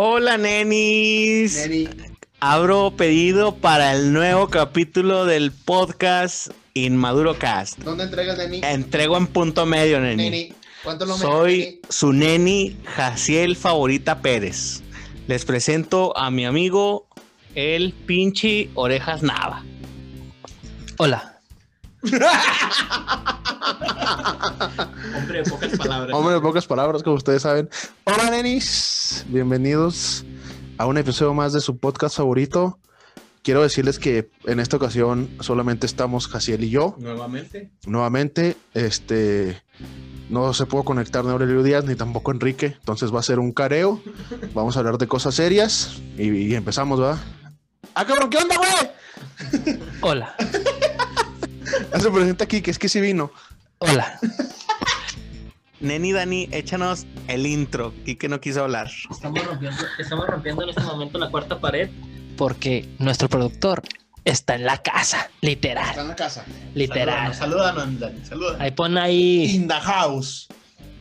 Hola, nenis. Neni. Abro pedido para el nuevo capítulo del podcast Inmaduro Cast. ¿Dónde entregas, Neni? Entrego en punto medio, neni. Neni. ¿Cuánto lo Soy su neni Jaciel Favorita Pérez. Les presento a mi amigo el pinche Orejas Nava. Hola. Hombre de pocas palabras. Hombre de pocas palabras, como ustedes saben. Hola, nenis. Bienvenidos a un episodio más de su podcast favorito. Quiero decirles que en esta ocasión solamente estamos Jaciel y yo. Nuevamente. Nuevamente, este no se pudo conectar ni Aurelio Díaz ni tampoco Enrique, entonces va a ser un careo. Vamos a hablar de cosas serias y, y empezamos, ¿va? ¡Ah, cabrón! ¿Qué onda, güey? Hola. Ah, Se presenta aquí, que es que sí vino. Hola. Neni Dani, échanos el intro. que no quiso hablar. Estamos rompiendo, estamos rompiendo en este momento la cuarta pared porque nuestro productor está en la casa, literal, en la casa. literal. Salúdanos, Dani. Salúdanos. Ahí pon ahí. In the house.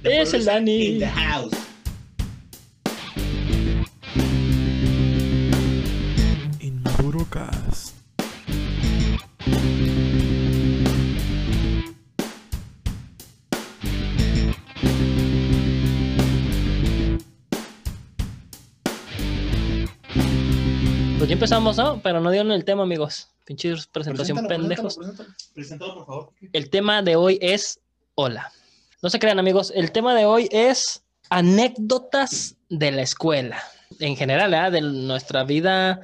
Es el Dani. In the house. Inmaduro empezamos, ¿no? Pero no dieron el tema, amigos. Pinches presentación pendejos. Preséntalo, por favor. El tema de hoy es hola. No se crean, amigos. El tema de hoy es anécdotas de la escuela. En general, ¿eh? de nuestra vida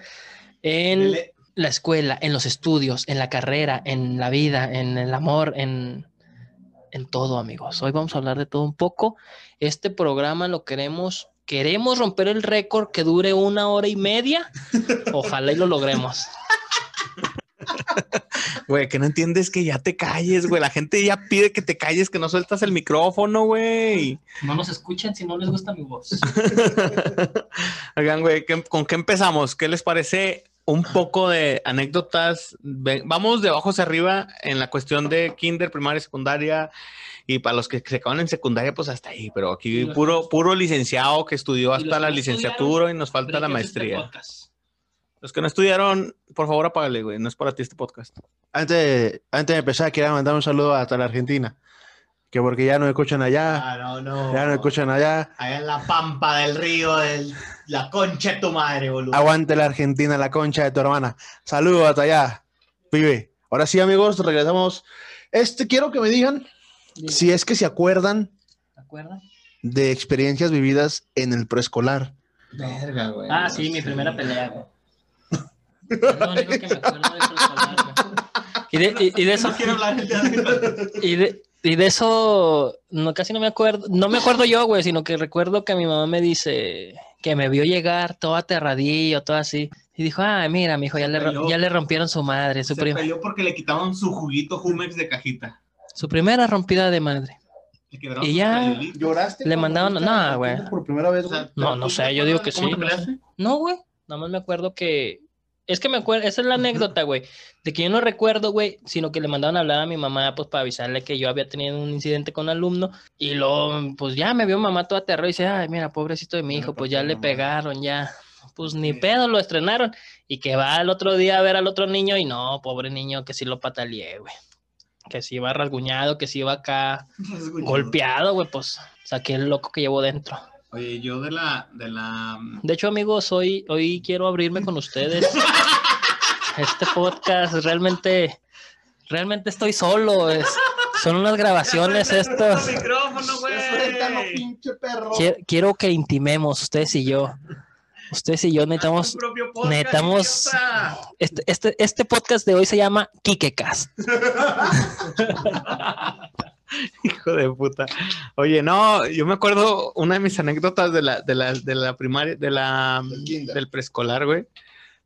en Dele. la escuela, en los estudios, en la carrera, en la vida, en el amor, en, en todo, amigos. Hoy vamos a hablar de todo un poco. Este programa lo queremos, queremos romper el récord que dure una hora y media. Ojalá y lo logremos. Güey, que no entiendes que ya te calles, güey. La gente ya pide que te calles, que no sueltas el micrófono, güey. No nos escuchen si no les gusta mi voz. Oigan, güey, ¿qué- ¿con qué empezamos? ¿Qué les parece un poco de anécdotas? Vamos de abajo hacia arriba en la cuestión de kinder, primaria, secundaria. Y para los que se acaban en secundaria, pues hasta ahí. Pero aquí puro, puro licenciado que estudió hasta la licenciatura y nos falta la este maestría. podcast. Los que no estudiaron, por favor, apágale, güey. No es para ti este podcast. Antes, antes de empezar, quiero mandar un saludo hasta la Argentina. Que porque ya no escuchan allá, Ah, no, no. ya no escuchan allá. Allá en la pampa del río, del, la concha de tu madre, boludo. Aguante la Argentina, la concha de tu hermana. Saludos hasta allá, pibe. Ahora sí, amigos, regresamos. Este, quiero que me digan si es que se acuerdan de experiencias vividas en el preescolar. Verga, güey. Ah, sí, mi primera pelea, güey. Es lo único que me acuerdo de preescolar, güey. Y de, y, y de eso, quiero hablar de y de, y de eso, no, casi no me acuerdo, no me acuerdo yo, güey, sino que recuerdo que mi mamá me dice que me vio llegar todo aterradillo, todo así. Y dijo, ah, mira, mi hijo, ya, le, ya le rompieron su madre, su, Se peleó porque le quitaban su juguito Jumex de cajita. Su primera rompida de madre. Y ya-. ¿Lloraste? Le mandaban- viste no, a la güey. Argentina Por primera vez, O sea, güey? No, ¿tú no sé, yo digo que sí, no güey. Nada más me acuerdo que. Es que me acuerdo, esa es la anécdota, güey. De que yo no recuerdo, güey, sino que le mandaron a hablar a mi mamá, pues para avisarle que yo había tenido un incidente con alumno. Y luego, pues ya me vio mamá toda aterrada y dice, ay, mira, pobrecito de mi hijo, pues ya le pegaron, ya. Pues ni Sí. pedo, lo estrenaron. Y que va al otro día a ver al otro niño y no, pobre niño, que sí lo pataleé, güey. Que sí iba rasguñado, que sí iba acá golpeado, güey, pues saqué el loco que llevo dentro. Oye, yo de la, de la, De hecho, amigos, hoy, hoy quiero abrirme con ustedes. Este podcast realmente, realmente estoy solo. es- son unas grabaciones estos. micrófono, güey. pinche perro. Quiero, quiero que intimemos ustedes y yo. Ustedes y yo necesitamos. necesitamos- Este, este, este podcast de hoy se llama Kikecast. Hijo de puta. Oye, no, yo me acuerdo una de mis anécdotas de la, de la, de la primaria, de la, del preescolar, güey.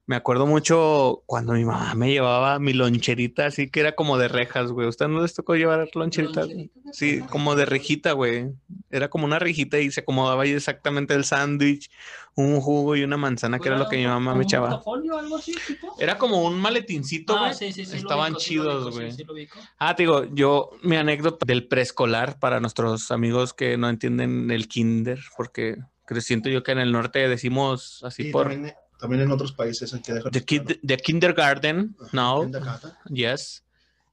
Me acuerdo mucho cuando mi mamá me llevaba mi loncherita, así que era como de rejas, güey. ¿Usted no les tocó llevar loncheritas? Sí, como de rejita, güey. Era como una rejita y se acomodaba ahí exactamente el sándwich, un jugo y una manzana, que era lo que mi mamá me echaba. Era como un maletincito, Ah, güey. sí, Estaban chidos, güey. Ah, te digo, yo, mi anécdota del preescolar para nuestros amigos que no entienden el kinder, porque que siento yo que en el norte decimos así Y por también, también en otros países hay que dejar. the, kid- the kindergarten, no, Kindergarten. yes.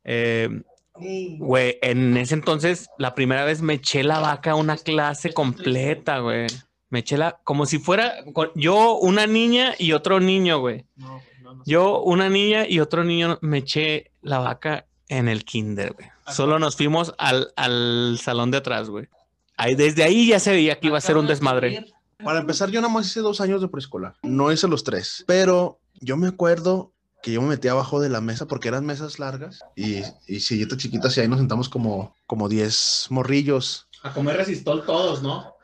Eh, Güey, en ese entonces, la primera vez me eché la vaca una clase completa, güey. Me eché la, como si fuera yo una niña y otro niño, güey. No, no, no. Yo una niña y otro niño me eché la vaca en el kinder, güey. Solo nos fuimos al, al salón de atrás, güey. Ahí, desde ahí ya se veía que iba a ser un desmadre. Para empezar, yo nada más hice dos años de preescolar. No hice los tres. Pero yo me acuerdo que yo me metí abajo de la mesa porque eran mesas largas y, y sillitas chiquitas y ahí nos sentamos como, como 10 morrillos A comer resistol todos, ¿no?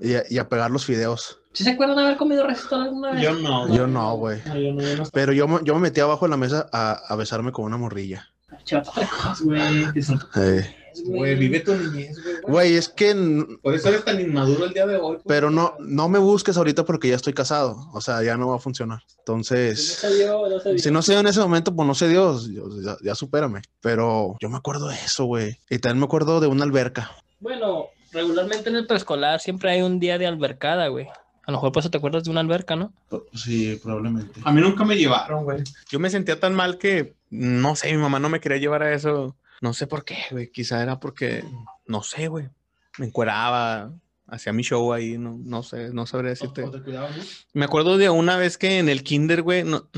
y a, y a pegar los fideos. ¿Sí se acuerdan de haber comido resistol alguna vez? no. Yo no, güey. No, yo no, yo no. Pero yo, me- yo me metí abajo de la mesa a, a besarme con una morrilla. Chato precoz, güey. que Güey, vive tu niñez, güey. Güey, es que... Por eso eres tan inmaduro el día de hoy. Pero no, no me busques ahorita porque ya estoy casado. O sea, ya no va a funcionar. Entonces... se dio, no se dio. Si no se dio en ese momento, pues no se dio, yo- ya, ya supérame. Pero yo me acuerdo de eso, güey. Y también me acuerdo de una alberca. Bueno, regularmente en el preescolar siempre hay un día de albercada, güey. A lo mejor por eso te acuerdas de una alberca, ¿no? Sí, probablemente. A mí nunca me llevaron, güey. Yo me sentía tan mal que, no sé, mi mamá no me quería llevar a eso. No sé por qué, güey. Quizá era porque, no sé, güey. Me encueraba, hacía mi show ahí, no, no sé, no sabría decirte. Me acuerdo de una vez que en el kinder, güey, no-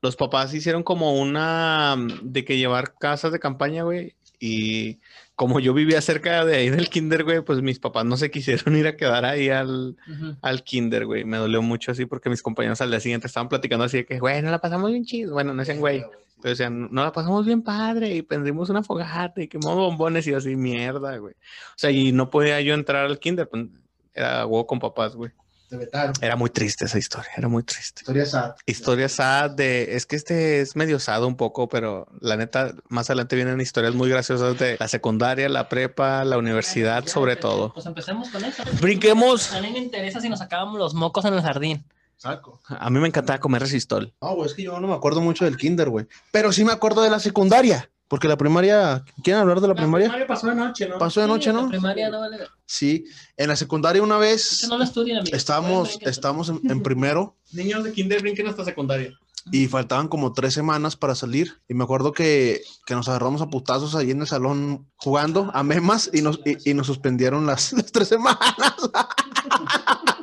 los papás hicieron como una mm, de que llevar casas de campaña, güey. Y como yo vivía cerca de ahí del kinder, güey, pues mis papás no se quisieron ir a quedar ahí al, al kinder, güey. Me dolió mucho así porque mis compañeros al día siguiente estaban platicando así de que, güey, no la pasamos bien chido. Bueno, no decían, güey, pero decían, no la pasamos bien padre y prendimos una fogata y quemamos bombones y así, mierda, güey. O sea, y no podía yo entrar al kinder, pues, era huevo con papás, güey. Te vetaron. Era muy triste esa historia, era muy triste. Historia sad. Historia sad de, es que este es medio sad un poco, pero la neta, más adelante vienen historias muy graciosas de la secundaria, la prepa, la universidad, sobre todo. Pues empecemos con eso. Brinquemos. A mí me interesa si nos sacábamos los mocos en el jardín. Saco. A mí me encantaba comer resistol. No, güey, es que yo no me acuerdo mucho del kinder, güey. Pero sí me acuerdo de la secundaria. Porque la primaria, ¿quieren hablar de la primaria? pasó de noche, ¿no? Pasó de noche, Sí, la ¿no? primaria no vale. Sí. En la secundaria una Es vez que no lo estudian, amigos. estábamos, estábamos en, en primero Niños de kinder brinquen hasta secundaria. y faltaban como tres semanas para salir. Y me acuerdo que, que nos agarramos a putazos ahí en el salón jugando a memas y nos, y, y nos suspendieron las, las tres semanas.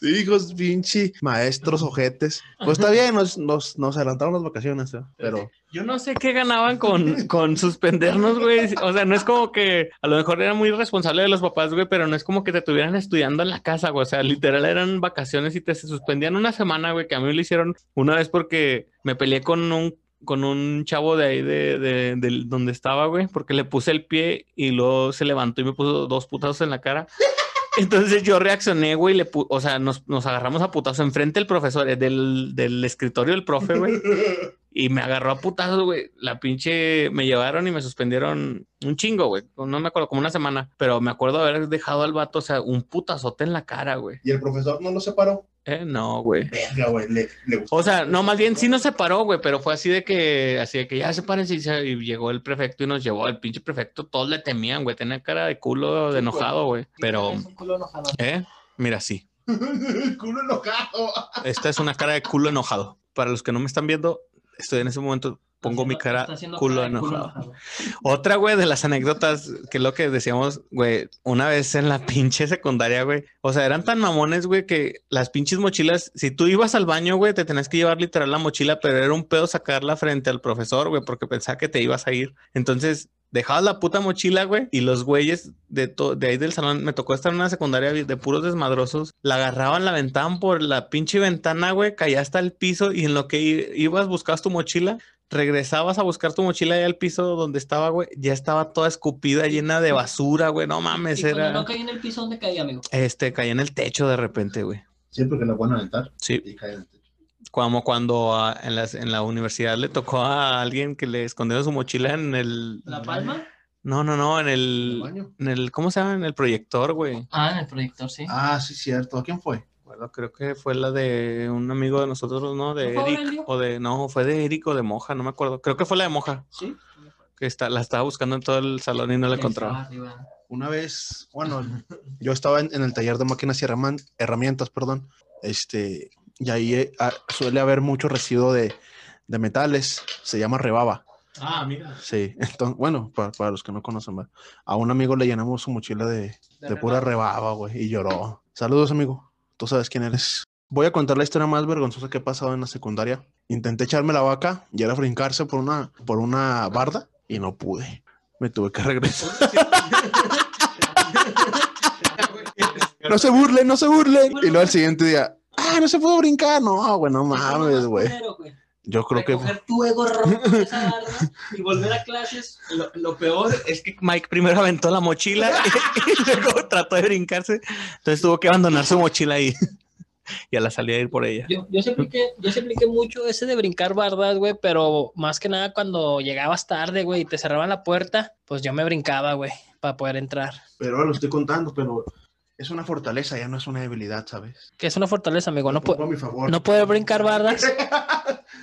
Hijos, pinche maestros, ojetes. Pues está bien, nos, nos, nos adelantaron las vacaciones, ¿eh? pero Yo no sé qué ganaban con, con suspendernos, güey. O sea, no es como que a lo mejor era muy responsable de los papás, güey, pero no es como que te estuvieran estudiando en la casa, güey. O sea, literal eran vacaciones y te suspendían una semana, güey, que a mí me lo hicieron una vez porque me peleé con un con un chavo de ahí de, de, del- donde estaba, güey, porque le puse el pie y luego se levantó y me puso dos putazos en la cara. Entonces yo reaccioné, güey, le o sea, nos, nos agarramos a putazos enfrente del profesor, eh, del, del escritorio del profe, güey. Y me agarró a putazos, güey. La pinche me llevaron y me suspendieron un chingo, güey. No me acuerdo, como una semana. Pero me acuerdo haber dejado al vato, o sea, un putazote en la cara, güey. ¿Y el profesor no lo separó? Eh, no, güey. Verga, güey, le, le gustó. O sea, no, más bien sí nos separó, güey, pero fue así de que, así de que ya sepárense y, se- y llegó el prefecto y nos llevó. El pinche prefecto, todos le temían, güey. Tenía cara de culo de enojado, güey. Pero, Es un culo enojado. eh, mira, sí. culo enojado. Esta es una cara de culo enojado. Para los que no me están viendo, estoy en ese momento, pongo mi cara culo enojado. Otra, güey, de las anécdotas, que es lo que decíamos, güey, una vez en la pinche secundaria, güey. O sea, eran tan mamones, güey, que las pinches mochilas, si tú ibas al baño, güey, te tenías que llevar literal la mochila, pero era un pedo sacarla frente al profesor, güey, porque pensaba que te ibas a ir. Entonces, dejabas la puta mochila, güey, y los güeyes de, de ahí del salón, me tocó estar en una secundaria de puros desmadrosos, la agarraban, la aventaban por la pinche ventana, güey, caía hasta el piso y en lo que ibas, buscabas tu mochila, regresabas a buscar tu mochila allá al piso donde estaba, güey, ya estaba toda escupida, llena de basura, güey, no mames, Y era... no caí en el piso, ¿dónde caí, amigo? Este, caía en el techo de repente, güey. Siempre que la van a aventar Sí, y cae en el techo. como cuando ah, en, las, en la universidad le tocó a alguien que le escondieron su mochila en el... ¿La palma? No, no, no, en ¿En el el... baño? En el, ¿cómo se llama? En el proyector, güey. Ah, en el proyector, sí. Ah, sí, cierto. ¿A quién fue? Creo que fue la de un amigo de nosotros, ¿no? De ¿No Eric. O de, no, fue de Eric o de Moja, no me acuerdo. Creo que fue la de Moja, Sí. que está, la estaba buscando en todo el salón y no la encontraba. Una vez, bueno, yo estaba en, en el taller de máquinas y herramientas, perdón, este, y ahí eh, suele haber mucho residuo de, de metales, se llama rebaba. Ah, mira. Sí, entonces, bueno, para, para los que no conocen, a un amigo le llenamos su mochila de, de pura rebaba, güey, y lloró. Saludos, amigo, tú sabes quién eres. Voy a contar la historia más vergonzosa que he pasado en la secundaria. Intenté echarme la vaca y era brincarse por una, por una barda y no pude. Me tuve que regresar. No se burlen, no se burlen. Y luego al siguiente día, ah, no se pudo brincar. No, güey, no mames, güey. Yo creo que tu ego, esa y volver a clases. Lo, lo peor es que Mike primero aventó la mochila y, luego trató de brincarse. Entonces tuvo que abandonar su mochila ahí. Y a la salida de ir por ella. Yo, yo, siempre que, yo que mucho ese de brincar bardas, güey, pero más que nada cuando llegabas tarde, güey, y te cerraban la puerta, pues yo me brincaba, güey, para poder entrar. Pero ahora lo estoy contando, pero es una fortaleza, ya no es una debilidad, ¿sabes? Que es una fortaleza, amigo. No, Lo pongo pu- a mi favor. no poder brincar bardas.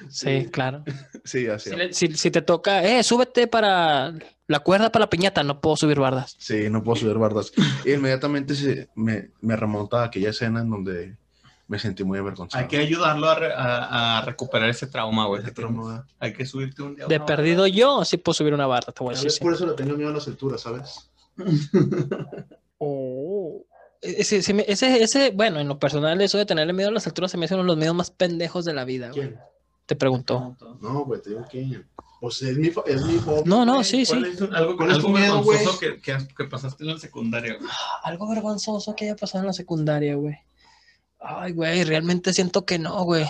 Sí. Sí, claro. Sí, así. Si, le- si- si te toca, eh, súbete para la cuerda para la piñata, no puedo subir bardas. Sí, no puedo subir bardas. Y inmediatamente se, me, me remonta a aquella escena en donde me sentí muy avergonzado. Hay que ayudarlo a, re- a- a recuperar ese trauma, güey. Ese trauma. Hay que subirte un día. a De una perdido yo, sí puedo subir una barda, te voy a decir. por eso le tengo miedo a las alturas, ¿sabes? Oh. Ese, ese, ese, ese- bueno, en lo personal, eso de tenerle miedo a las alturas se me hace uno de los miedos más pendejos de la vida. güey. ¿Quién? Te preguntó. No, güey, te digo que. Pues es mi, es mi hobby, No, no, güey. sí, sí. ¿Cuál es algo, ¿Cuál es algo tu miedo, güey? vergonzoso que, que, pasaste en la secundaria? güey? Algo vergonzoso que haya pasado en la secundaria, güey. Ay, güey, realmente siento que no, güey.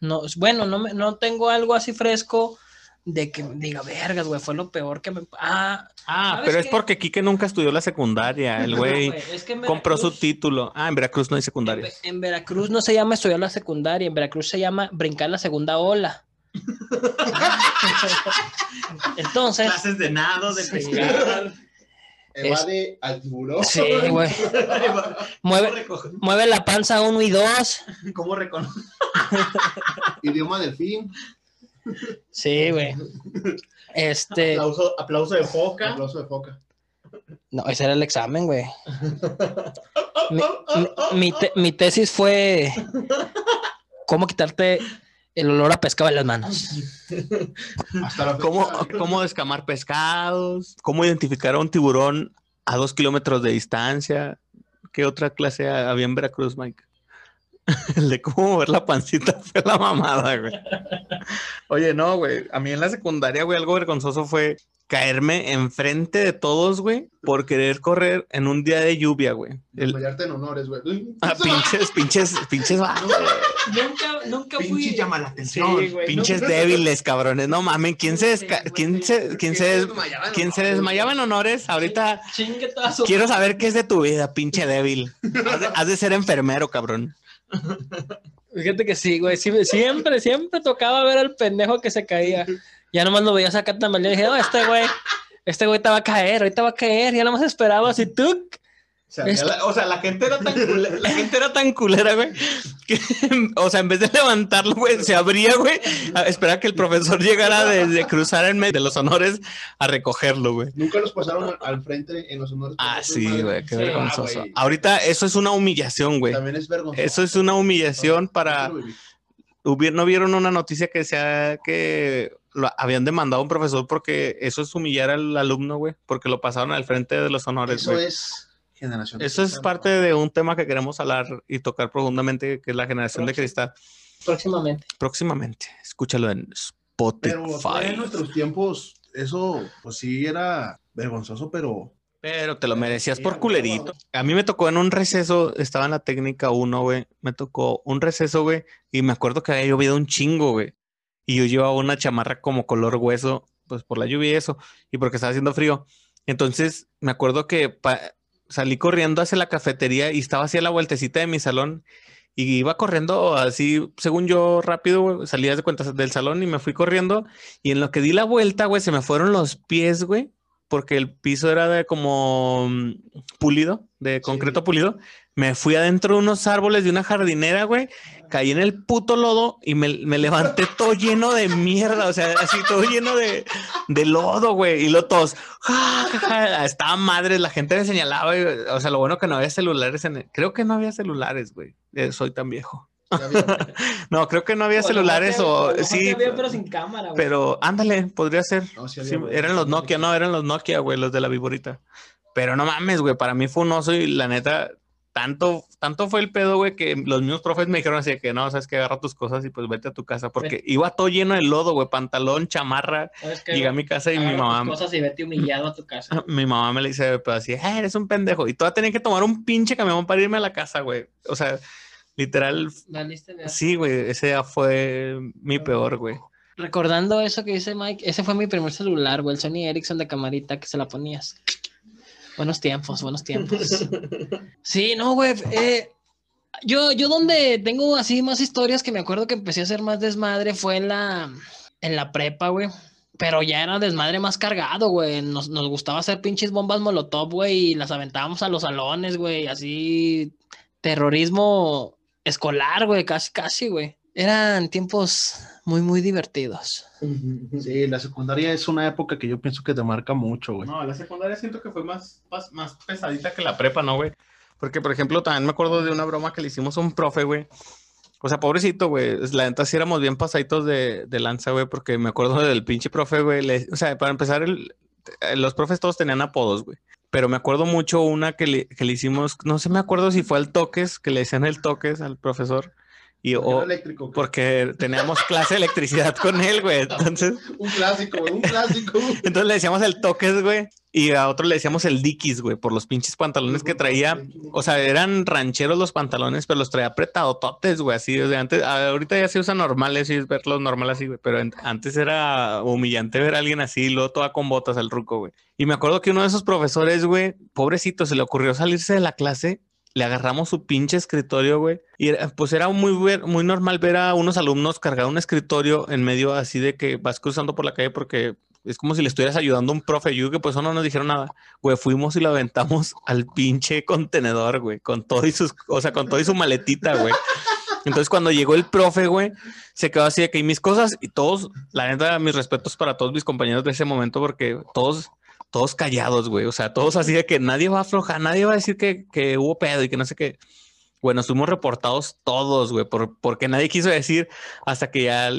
No, bueno, no, me, no tengo algo así fresco de que diga, vergas, güey, fue lo peor que me... Ah, Ah, ¿Sabes pero es porque Quique nunca estudió la secundaria. El no, güey es que compró su título. Ah, en Veracruz no hay secundaria. En Veracruz no se llama estudiar la secundaria, en Veracruz se llama brincar la segunda ola. Entonces, Clases de nado, de Sí. pescar. Evade al tiburón. sí, güey. Mueve, mueve la panza uno y dos. ¿Cómo reconoce? Idioma del fin. Sí, güey. Este, Aplauso, aplauso de foca. Aplauso de foca. no, ese era el examen, güey. Mi, mi- mi te- mi tesis fue cómo quitarte el olor a pescado en las manos. Hasta la. ¿Cómo, cómo descamar pescados, cómo identificar a un tiburón a dos kilómetros de distancia. ¿Qué otra clase había en Veracruz, Mike? El de cómo mover la pancita fue la mamada, güey. Oye, no, güey. A mí en la secundaria, güey, algo vergonzoso fue caerme enfrente de todos, güey, por querer correr en un día de lluvia, güey. El- Desmayarte en honores, güey. Ah, pinches, pinches, pinches, vatos, Nunca, nunca Pinche fui. llama la atención. Sí, güey. pinches débiles, cabrones. No mames, ¿quién se, desca- quién se, quién se, des- quién se desmayaba en honores? Ahorita quiero saber qué es de tu vida, pinche débil. Has de, has de ser enfermero, cabrón. Fíjate que sí, güey. siempre, siempre tocaba ver al pendejo que se caía. Ya nomás lo veía sacar tambalear y dije, no, este güey, este güey te va a caer, ahorita va a caer. Ya nomás esperaba así, tú. O sea, Es- la, o sea, la gente era tan culera, la gente era tan culera, güey, que, o sea, en vez de levantarlo, güey, se abría, güey, a esperar que el profesor llegara desde cruzar en medio de los honores a recogerlo, güey. Nunca los pasaron al- frente en los honores. Ah, sí, güey, qué Sí, vergonzoso. ah, güey. Ahorita eso es una humillación, güey. También es vergonzoso. Eso es una humillación para... Hubi- ¿No vieron una noticia que sea que lo habían demandado a un profesor porque eso es humillar al alumno, güey? Porque lo pasaron al frente de los honores, Eso es generación. Eso es parte de un tema que queremos hablar y tocar profundamente, que es la generación de cristal. Próximamente. Próximamente, escúchalo en Pero todavía en Spotify. nuestros tiempos, eso, pues sí era vergonzoso, pero Pero te lo merecías por culerito. A mí me tocó en un receso, estaba en la técnica 1, güey. Me tocó un receso, güey. Y me acuerdo que había llovido un chingo, güey. Y yo llevaba una chamarra como color hueso, pues por la lluvia y eso. Y porque estaba haciendo frío. Entonces me acuerdo que salí corriendo hacia la cafetería y estaba hacia la vueltecita de mi salón. Y iba corriendo así, según yo, rápido. Salí de cuentas del salón y me fui corriendo. Y en lo que di la vuelta, güey, se me fueron los pies, güey porque el piso era de como mm, pulido, de concreto pulido. Me fui adentro de unos árboles de una jardinera, güey. Caí en el puto lodo y me, me levanté todo lleno de mierda. O sea, así todo lleno de, de lodo, güey. Y lo todos. "Ja, ja, ja". Estaba madre, la gente me señalaba. o sea, lo bueno que no había celulares en el- Creo que no había celulares, güey. Eh, soy tan viejo. No, creo que no había celulares o sí. pero sin cámara, güey. Pero ándale, podría ser. No, sí Sí, había, eran los Nokia, no, eran los Nokia, güey, los de la viborita. Pero no mames, güey, para mí fue un oso y la neta, tanto, tanto fue el pedo, güey, que los mismos profes me dijeron así que no, sabes que agarra tus cosas y pues vete a tu casa, porque iba todo lleno de lodo, güey, pantalón, chamarra. ¿Sabes qué, Llegué a mi casa y mi tus mamá, cosas y vete humillado a tu casa. mi mamá me le dice, pero así, "Ah, eres un pendejo. Y todavía tenía que tomar un pinche camión para irme a la casa, güey. O sea, literal, sí, güey, ese ya fue mi peor, güey. Recordando eso que dice Mike, ese fue mi primer celular, güey, el Sony Ericsson de camarita que se la ponías. Buenos tiempos, buenos tiempos. Sí, no, güey. eh, yo, yo donde tengo así más historias que me acuerdo que empecé a hacer más desmadre fue en la, en la prepa, güey. Pero ya era desmadre más cargado, güey. Nos, nos gustaba hacer pinches bombas molotov, güey, y las aventábamos a los salones, güey. Así, terrorismo escolar, güey, casi, casi, güey. Eran tiempos muy, muy divertidos. Sí, la secundaria es una época que yo pienso que te marca mucho, güey. No, la secundaria siento que fue más, más, más pesadita que la prepa, ¿no, güey? Porque, por ejemplo, también me acuerdo de una broma que le hicimos a un profe, güey. O sea, pobrecito, güey. La neta sí éramos bien pasaditos de, de lanza, güey, porque me acuerdo del pinche profe, güey. le- O sea, para empezar, el- los profes todos tenían apodos, güey. Pero me acuerdo mucho una que le, que le hicimos, no sé, me acuerdo si fue al toques, que le decían el toques al profesor. Y, o, eléctrico. porque teníamos clase de electricidad con él, güey. Entonces, Un clásico, güey, un clásico. entonces le decíamos el toques, güey. Y a otro le decíamos el dikis, güey, por los pinches pantalones que traía. O sea, eran rancheros los pantalones, pero los traía apretadototes, güey, así. O sea, antes, ahorita ya se usa normales y es verlos normal así, güey. Pero antes era humillante ver a alguien así, y luego toda con botas al ruco, güey. Y me acuerdo que uno de esos profesores, güey, pobrecito, se le ocurrió salirse de la clase. Le agarramos su pinche escritorio, güey. Y pues era muy, muy normal ver a unos alumnos cargar un escritorio en medio así de que vas cruzando por la calle porque es como si le estuvieras ayudando a un profe. Yo que pues no nos dijeron nada. Güey, fuimos y lo aventamos al pinche contenedor, güey, con todo y sus, o sea, con todo y su maletita, güey. Entonces cuando llegó el profe, güey, se quedó así de que "¿Y mis cosas y todos, la neta, mis respetos para todos mis compañeros de ese momento porque todos, todos callados, güey. O sea, todos así de que nadie va a aflojar, nadie va a decir que, que hubo pedo y que no sé qué. Bueno, estuvimos reportados todos, güey, por, porque nadie quiso decir hasta que ya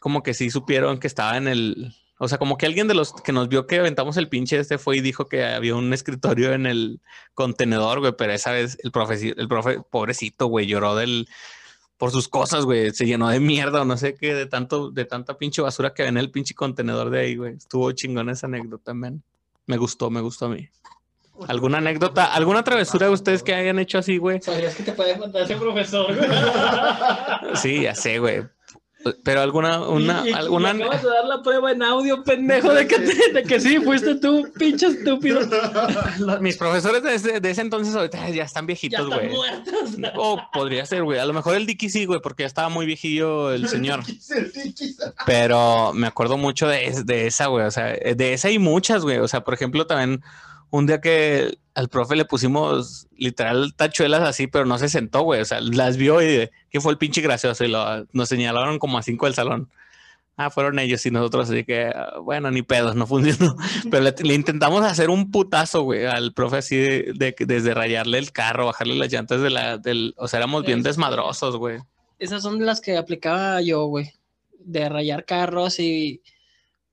como que sí supieron que estaba en el... O sea, como que alguien de los que nos vio que aventamos el pinche este fue y dijo que había un escritorio en el contenedor, güey, pero esa vez el profe, el profe, pobrecito, güey, lloró del... Por sus cosas, güey, se llenó de mierda o no sé qué, de tanto, de tanta pinche basura que había en el pinche contenedor de ahí, güey. Estuvo chingón esa anécdota, man. Me gustó, me gustó a mí. ¿Alguna anécdota, alguna travesura de ustedes que hayan hecho así, güey? ¿Sabías que te puede mandar ese profesor, güey? Sí, ya sé, güey. Pero alguna, una, Y- y- y alguna. acabas de dar la prueba en audio, pendejo, de que, te- de que sí, fuiste tú, pinche estúpido. Mis profesores de ese, de ese entonces ahorita ya están viejitos, están güey. O podría ser, güey. A lo mejor el Dicky sí, güey, porque ya estaba muy viejillo el señor. Pero me acuerdo mucho de, de esa, güey. O sea, de esa y muchas, güey. O sea, por ejemplo, también un día que al profe le pusimos literal tachuelas así, pero no se sentó, güey. O sea, las vio y que fue el pinche gracioso y lo, nos señalaron como a cinco del salón. Ah, fueron ellos y nosotros, así que, bueno, ni pedos, no funcionó. Pero le, le intentamos hacer un putazo, güey, al profe así de, de- desde rayarle el carro, bajarle las llantas de la, del, o sea, éramos bien desmadrosos, güey. Esas son las que aplicaba yo, güey. De rayar carros y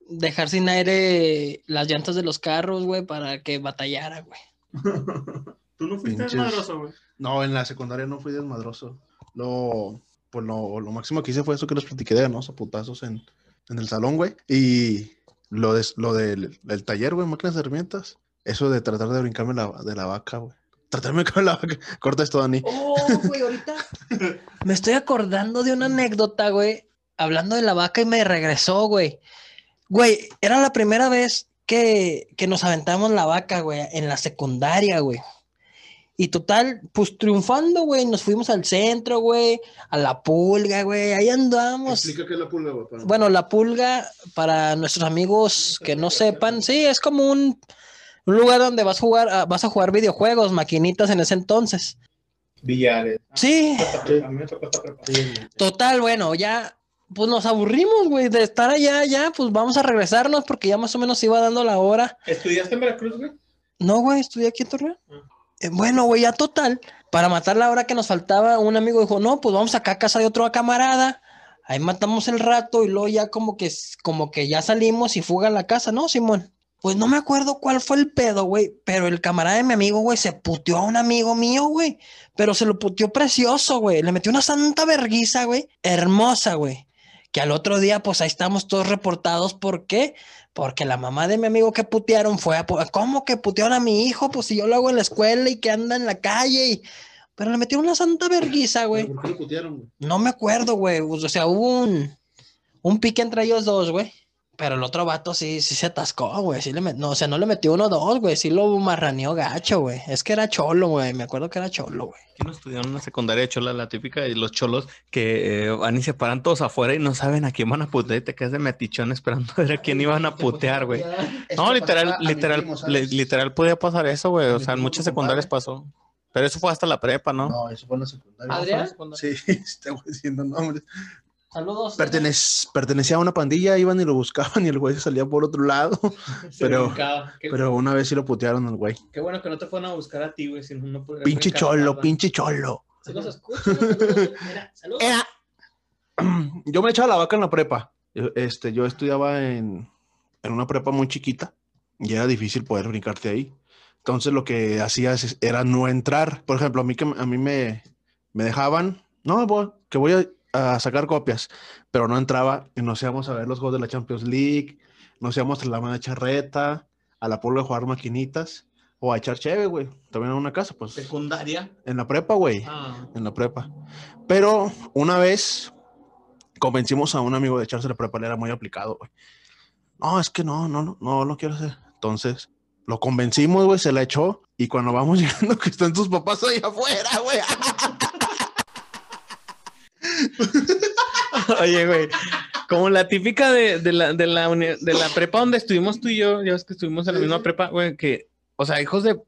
dejar sin aire las llantas de los carros, güey, para que batallara, güey. Tú no fuiste Pinches- desmadroso, güey. No, en la secundaria no fui desmadroso. Lo, pues lo, lo máximo que hice fue eso que les platiqué de, ¿no? Zaputazos en, en el salón, güey. Y lo, de, lo del, del taller, güey, máquinas de herramientas. Eso de tratar de brincarme la, de la vaca, güey. Tratarme con la vaca. Corta esto, Dani. Oh, güey, ahorita me estoy acordando de una anécdota, güey, hablando de la vaca y me regresó, güey. Güey, era la primera vez que, que nos aventamos la vaca, güey, en la secundaria, güey. Y total, pues triunfando, güey, nos fuimos al centro, güey, a la pulga, güey, ahí andamos. qué es la pulga, güey. Bueno, la pulga, para nuestros amigos que no sepan, sí, es como un, Un lugar donde vas a jugar, ah, vas a jugar videojuegos, maquinitas en ese entonces. Billares. Sí, total, bueno, ya pues nos aburrimos, güey, de estar allá, ya, pues vamos a regresarnos porque ya más o menos iba dando la hora. ¿Estudiaste en Veracruz, güey? No, güey, estudié aquí en Torreón. Ah. Eh, bueno, güey, ya total. Para matar la hora que nos faltaba, un amigo dijo, no, pues vamos acá a casa de otro camarada. Ahí matamos el rato y luego ya como que, como que ya salimos y fuga a la casa, ¿no, Simón? Pues no me acuerdo cuál fue el pedo, güey. Pero el camarada de mi amigo, güey, se puteó a un amigo mío, güey. Pero se lo puteó precioso, güey. Le metió una santa verguiza, güey. Hermosa, güey. Que al otro día, pues ahí estamos todos reportados. ¿Por qué? Porque la mamá de mi amigo que putearon fue a... ¿Cómo que putearon a mi hijo? Pues si yo lo hago en la escuela y que anda en la calle y... Pero le metió una santa verguiza, güey. ¿Por qué lo putearon, güey? No me acuerdo, güey. O sea, hubo un, un pique entre ellos dos, güey. Pero el otro vato sí, sí se atascó, güey. Sí le met- No, o sea, no le metió uno o dos, güey. Sí lo marraneó gacho, güey. Es que era cholo, güey. Me acuerdo que era cholo, güey. Aquí no estudiaron una secundaria de chola, la típica de los cholos que eh, van y se paran todos afuera y no saben a quién van a putear y te quedas de metichón esperando a ver a quién iban a putear, güey. No, literal, literal, li- literal podía pasar eso, güey. O sea, en muchas secundarias pasó. Pero eso fue hasta la prepa, ¿no? No, eso fue en la secundaria. ¿Adrián? Sí, estamos diciendo nombres. Saludos. Pertenec- pertenecía a una pandilla, iban y lo buscaban y el güey se salía por otro lado. pero- Pero una vez sí lo putearon al güey. qué bueno que no te fueron a buscar a ti, güey. Si no, Pinche cholo, pinche cholo. Se los escucho. saludos. Mira, saludos. Era. Yo me echaba la vaca en la prepa. Yo, Este, yo estudiaba en, en una prepa muy chiquita y era difícil poder brincarte ahí. Entonces lo que hacía era no entrar. Por ejemplo, a mí que a mí me, me dejaban, no, que voy a, a sacar copias, pero no entraba y nos íbamos a ver los juegos de la Champions League, nos íbamos a la mano de charreta, a la pueblo a jugar maquinitas o a echar cheve, güey. También en una casa, pues Secundaria. en la prepa, güey Ah. en la prepa. Pero una vez convencimos a un amigo de echarse la prepa, él era muy aplicado, güey. No, es que no, no, no, no lo quiero hacer. Entonces, lo convencimos, güey, se la echó. Y cuando vamos llegando, que están tus papás ahí afuera, güey. Oye, güey. Como la típica de, de la, de, la, de la prepa donde estuvimos tú y yo, ya ves que estuvimos en la misma prepa, güey, que, o sea, hijos de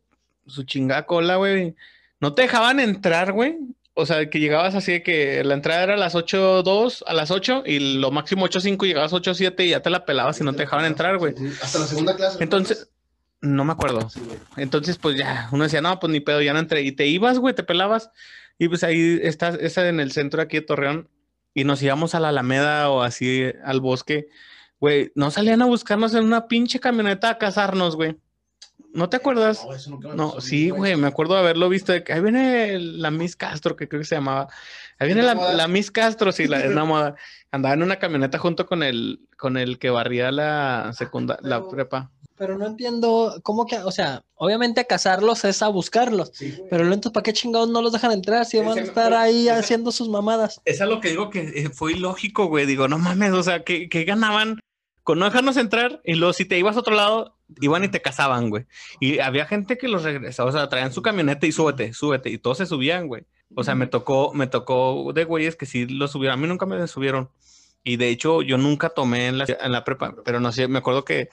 su chingada cola, güey, no te dejaban entrar, güey. O sea, que llegabas así de que la entrada era a las 8.2, a las 8 y lo máximo 8.5, llegabas 8.7 y ya te la pelabas y no te dejaban entrar, güey. Hasta la segunda clase. Entonces, no me acuerdo. Entonces, pues ya, uno decía, no, pues ni pedo, ya no entré. Y te ibas, güey, te pelabas. Y pues ahí estás, esa en el centro aquí de Torreón. Y nos íbamos a la Alameda o así al bosque. Güey, no salían a buscarnos en una pinche camioneta a cazarnos, güey. ¿No te acuerdas? No, eso nunca me No, pasó a mí, sí, güey, me acuerdo de haberlo visto. de que ahí viene la Miss Castro, que creo que se llamaba. Ahí viene la, la Miss Castro, sí, la, es una moda. Andaba en una camioneta junto con el, con el que barría la segunda, la prepa. Pero no entiendo cómo que, o sea, obviamente a cazarlos es a buscarlos. Sí. Pero entonces, ¿para qué chingados no los dejan entrar si van a estar ahí haciendo sus mamadas? Es a lo que digo que eh, fue ilógico, güey. Digo, no mames, o sea, que, que ganaban con no dejarnos entrar y luego si te ibas a otro lado, iban y te cazaban, güey. Y había gente que los regresaba, o sea, traían su camioneta y súbete, súbete, y todos se subían, güey. O sea, me tocó, me tocó de güeyes que sí lo subieron. A mí nunca me subieron. Y de hecho, yo nunca tomé en la, en la prepa, pero no sé, me acuerdo que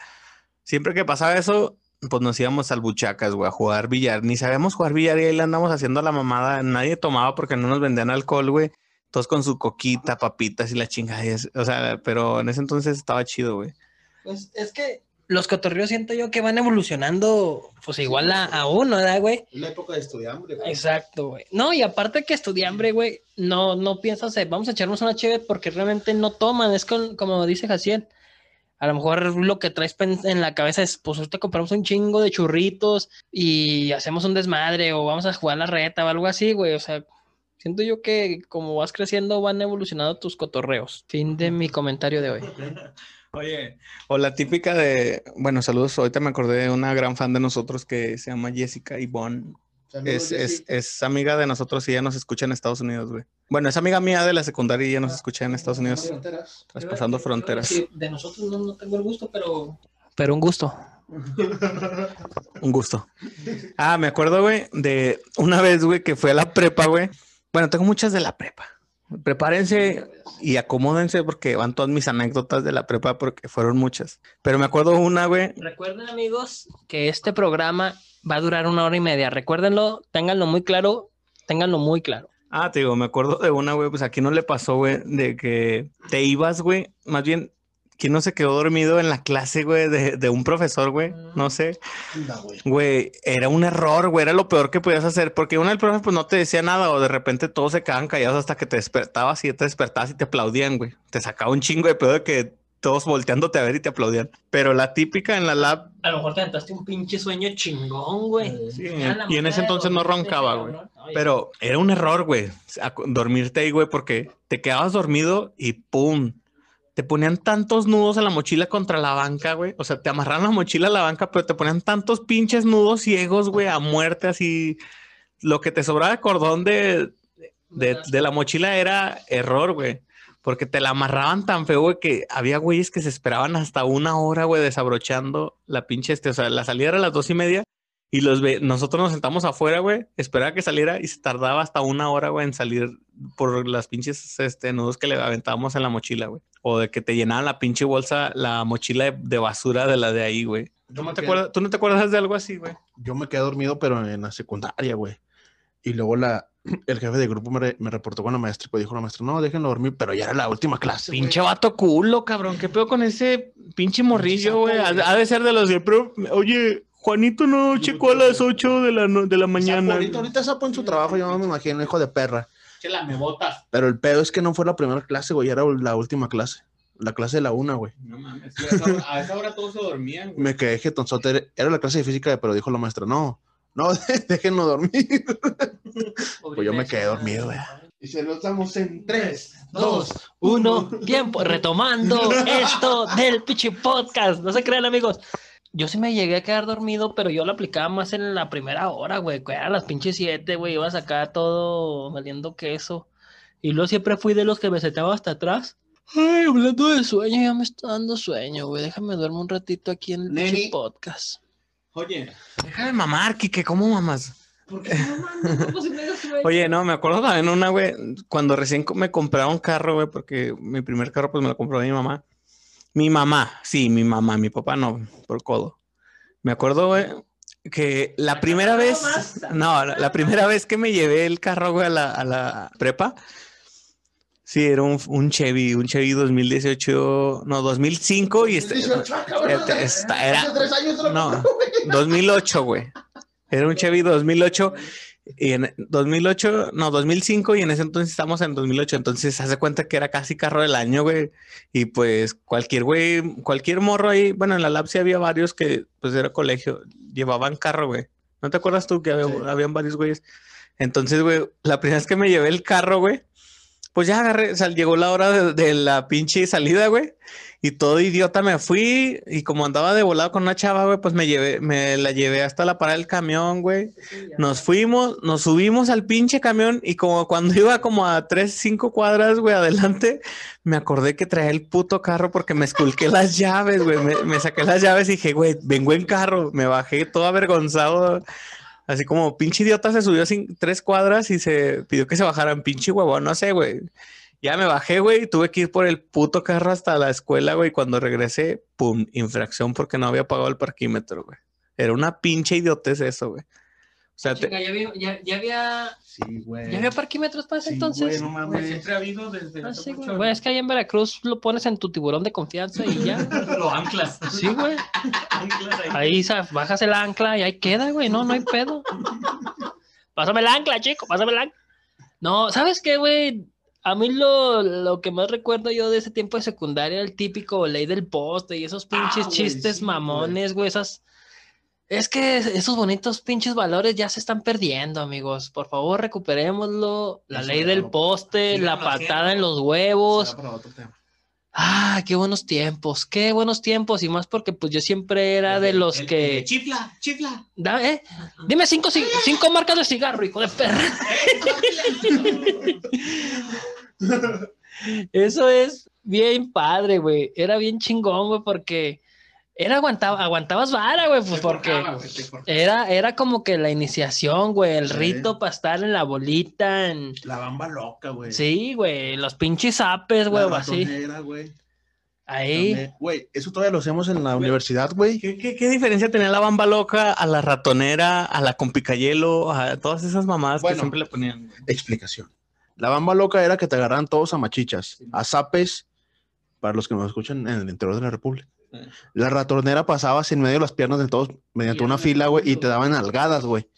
siempre que pasaba eso, pues nos íbamos al buchacas, güey, a jugar billar. Ni sabemos jugar billar y ahí le andamos haciendo la mamada. Nadie tomaba porque no nos vendían alcohol, güey. Todos con su coquita, papitas y la chingada. O sea, pero en ese entonces estaba chido, güey. Pues es que los cotorreos siento yo que van evolucionando, pues igual a, a uno, ¿verdad, güey? La época de estudiambre, güey. Exacto, güey. No, y aparte que estudiambre, güey, no, no piensas, eh, vamos a echarnos una chévere porque realmente no toman. Es con, como dice Jaciel. A lo mejor lo que traes en la cabeza es, pues ahorita compramos un chingo de churritos y hacemos un desmadre o vamos a jugar la reta o algo así, güey. O sea, siento yo que como vas creciendo van evolucionando tus cotorreos. Fin de mi comentario de hoy. Oye, o la típica de, bueno, saludos, ahorita me acordé de una gran fan de nosotros que se llama Jessica Ivonne. Es, es, es amiga de nosotros y ella nos escucha en Estados Unidos, güey. Bueno, es amiga mía de la secundaria y ella nos escucha en Estados Unidos, traspasando fronteras. Sí, de nosotros no, no tengo el gusto, pero... Pero un gusto. Un gusto. Ah, me acuerdo, güey, de una vez, güey, que fue a la prepa, güey. Bueno, tengo muchas de la prepa. Prepárense y acomódense porque van todas mis anécdotas de la prepa porque fueron muchas. Pero me acuerdo una, güey. Recuerden, amigos, que este programa va a durar una hora y media. Recuérdenlo, ténganlo muy claro, ténganlo muy claro. Ah, te digo, me acuerdo de una, güey, pues aquí no le pasó, güey, de que te ibas, güey, más bien, ¿quién no se quedó dormido en la clase, güey, de, de un profesor, güey? No sé. Anda, güey. Güey, era un error, güey, era lo peor que podías hacer, porque uno del profe pues no te decía nada o de repente todos se quedaban callados hasta que te despertabas y ya te despertabas y te aplaudían, güey. Te sacaba un chingo de pedo de que todos volteándote a ver y te aplaudían. Pero la típica en la lab, A lo mejor te aventaste un pinche sueño chingón, güey. sí, la y en ese entonces no roncaba, güey. Pero era un error, güey, dormirte ahí, güey, porque te quedabas dormido y pum. Te ponían tantos nudos en la mochila contra la banca, güey. O sea, te amarraron la mochila a la banca, pero te ponían tantos pinches nudos ciegos, güey, a muerte, así. Lo que te sobraba de cordón de, de, de la mochila era error, güey. Porque te la amarraban tan feo, güey, que había güeyes que se esperaban hasta una hora, güey, desabrochando la pinche este. O sea, la salida era a las dos y media y los ve nosotros nos sentamos afuera, güey, esperaba que saliera y se tardaba hasta una hora, güey, en salir por las pinches este, nudos que le aventábamos en la mochila, güey. O de que te llenaban la pinche bolsa, la mochila de, de basura de la de ahí, güey. Yo ¿No ¿Tú no te acuerdas de algo así, güey? Yo me quedé dormido, pero en la secundaria, güey. Y luego la, el jefe de grupo me, re- me reportó con la maestra y pues dijo la maestra, no, déjenlo dormir, pero ya era la última clase. Pinche vato culo, cabrón. ¿Qué pedo con ese pinche morrillo, güey? Ha, güey. ha de ser de los de, pero, oye, Juanito no checó a las 8 de la, no- de la mañana. ahorita, ahorita sapo en su trabajo, yo no me imagino, hijo de perra. Chela, me botas. Pero el pedo es que no fue la primera clase, güey, era la última clase. La clase de la una, güey. No mames, a esa hora, a esa hora todos se dormían, güey. Me quedé jetonzote. Era la clase de física, pero dijo la maestra, no, no, déjenlo dormir. Pues yo me quedé dormido, güey. Y se lo estamos en tres, dos, uno, tiempo, retomando esto del pinche podcast. No se crean, amigos. Yo sí me llegué a quedar dormido, pero yo lo aplicaba más en la primera hora, güey. que Eran las pinches siete, güey. Iba a sacar todo valiendo queso. Y luego siempre fui de los que me sentaba hasta atrás. Ay, hablando de sueño, ya me está dando sueño, güey. Déjame duermo un ratito aquí en el podcast. Oye, deja de mamar, Kike, ¿cómo mamas? ¿Por qué no, mano? ¿Cómo se me da sueño? Oye, no, me acuerdo también una, güey, cuando recién me compraron carro, güey, porque mi primer carro, pues me lo compró mi mamá. Mi mamá, sí, mi mamá, mi papá no, por codo. Me acuerdo, güey, que la primera vez, no, la, la primera vez que me llevé el carro, güey, a la, a la prepa, sí, era un, un Chevy, un Chevy 2018, no, 2005 y este, 18, cabrón. este- esta- era, no, compró, güey. 2008, güey. Era un Chevy 2008 y en 2008, no, 2005 y en ese entonces estamos en 2008, entonces hace cuenta que era casi carro del año, güey. Y pues cualquier güey, cualquier morro ahí, bueno, en la lab sí había varios que pues era colegio, llevaban carro, güey. ¿No te acuerdas tú que había, Sí. habían varios güeyes? Entonces, güey, la primera vez que me llevé el carro, güey, pues ya agarré, o sea, llegó la hora de, de la pinche salida, güey. Y todo idiota me fui y como andaba de volado con una chava, güey, pues me llevé, me la llevé hasta la parada del camión, güey. Nos fuimos, nos subimos al pinche camión y como cuando iba como a tres, cinco cuadras, güey, adelante, me acordé que traía el puto carro porque me esculqué las llaves, güey. Me, me saqué las llaves y dije, güey, vengo en carro. Me bajé todo avergonzado. Así como pinche idiota se subió sin, tres cuadras y se pidió que se bajaran, pinche huevón, no sé, güey. Ya me bajé, güey, tuve que ir por el puto carro hasta la escuela, güey. Cuando regresé, pum, infracción porque no había pagado el parquímetro, güey. Era una pinche idiotez eso, güey. O sea, te- Chinga, ya, había, ya, ya había, Sí, güey. ya había parquímetros para ese Sí, entonces. güey, no mames. ha habido desde Ah, sí, güey. Güey, es que ahí en Veracruz lo pones en tu tiburón de confianza y ya. Lo anclas. Sí, güey. Ahí sa- bajas el ancla y ahí queda, güey. No, no hay pedo. Pásame el ancla, chico, pásame el ancla. No, ¿sabes qué, güey? A mí lo, lo que más recuerdo yo de ese tiempo de secundaria era el típico ley del poste y esos pinches güey, chistes sí, mamones, güey. Esas. Es que esos bonitos pinches valores ya se están perdiendo, amigos. Por favor, recuperémoslo. La Eso ley del lo- poste, la patada en los huevos. Ah, qué buenos tiempos, qué buenos tiempos. Y más porque pues yo siempre era de los que... Chifla, chifla. Da- eh, Dime cinco, ci- cinco marcas de cigarro, hijo de perra. Eso es bien padre, güey. Era bien chingón, güey, porque Era aguantaba, aguantabas vara, güey, pues porque era, era como que la iniciación, güey, el Sí. rito para estar en la bolita, en... La bamba loca, güey. Sí, güey, los pinches apes, güey, o así. ratonera, güey. Ahí. Güey, eso todavía lo hacemos en la universidad, güey. ¿Qué, qué, qué diferencia tenía la bamba loca a la ratonera, a la compicayelo, a todas esas mamadas Bueno. que siempre le ponían? Explicación. La bamba loca era que te agarran todos a machichas, a zapes, para los que nos escuchan en el interior de la República. La ratonera pasabas en medio de las piernas de todos mediante una fila, güey, y te daban algadas, güey.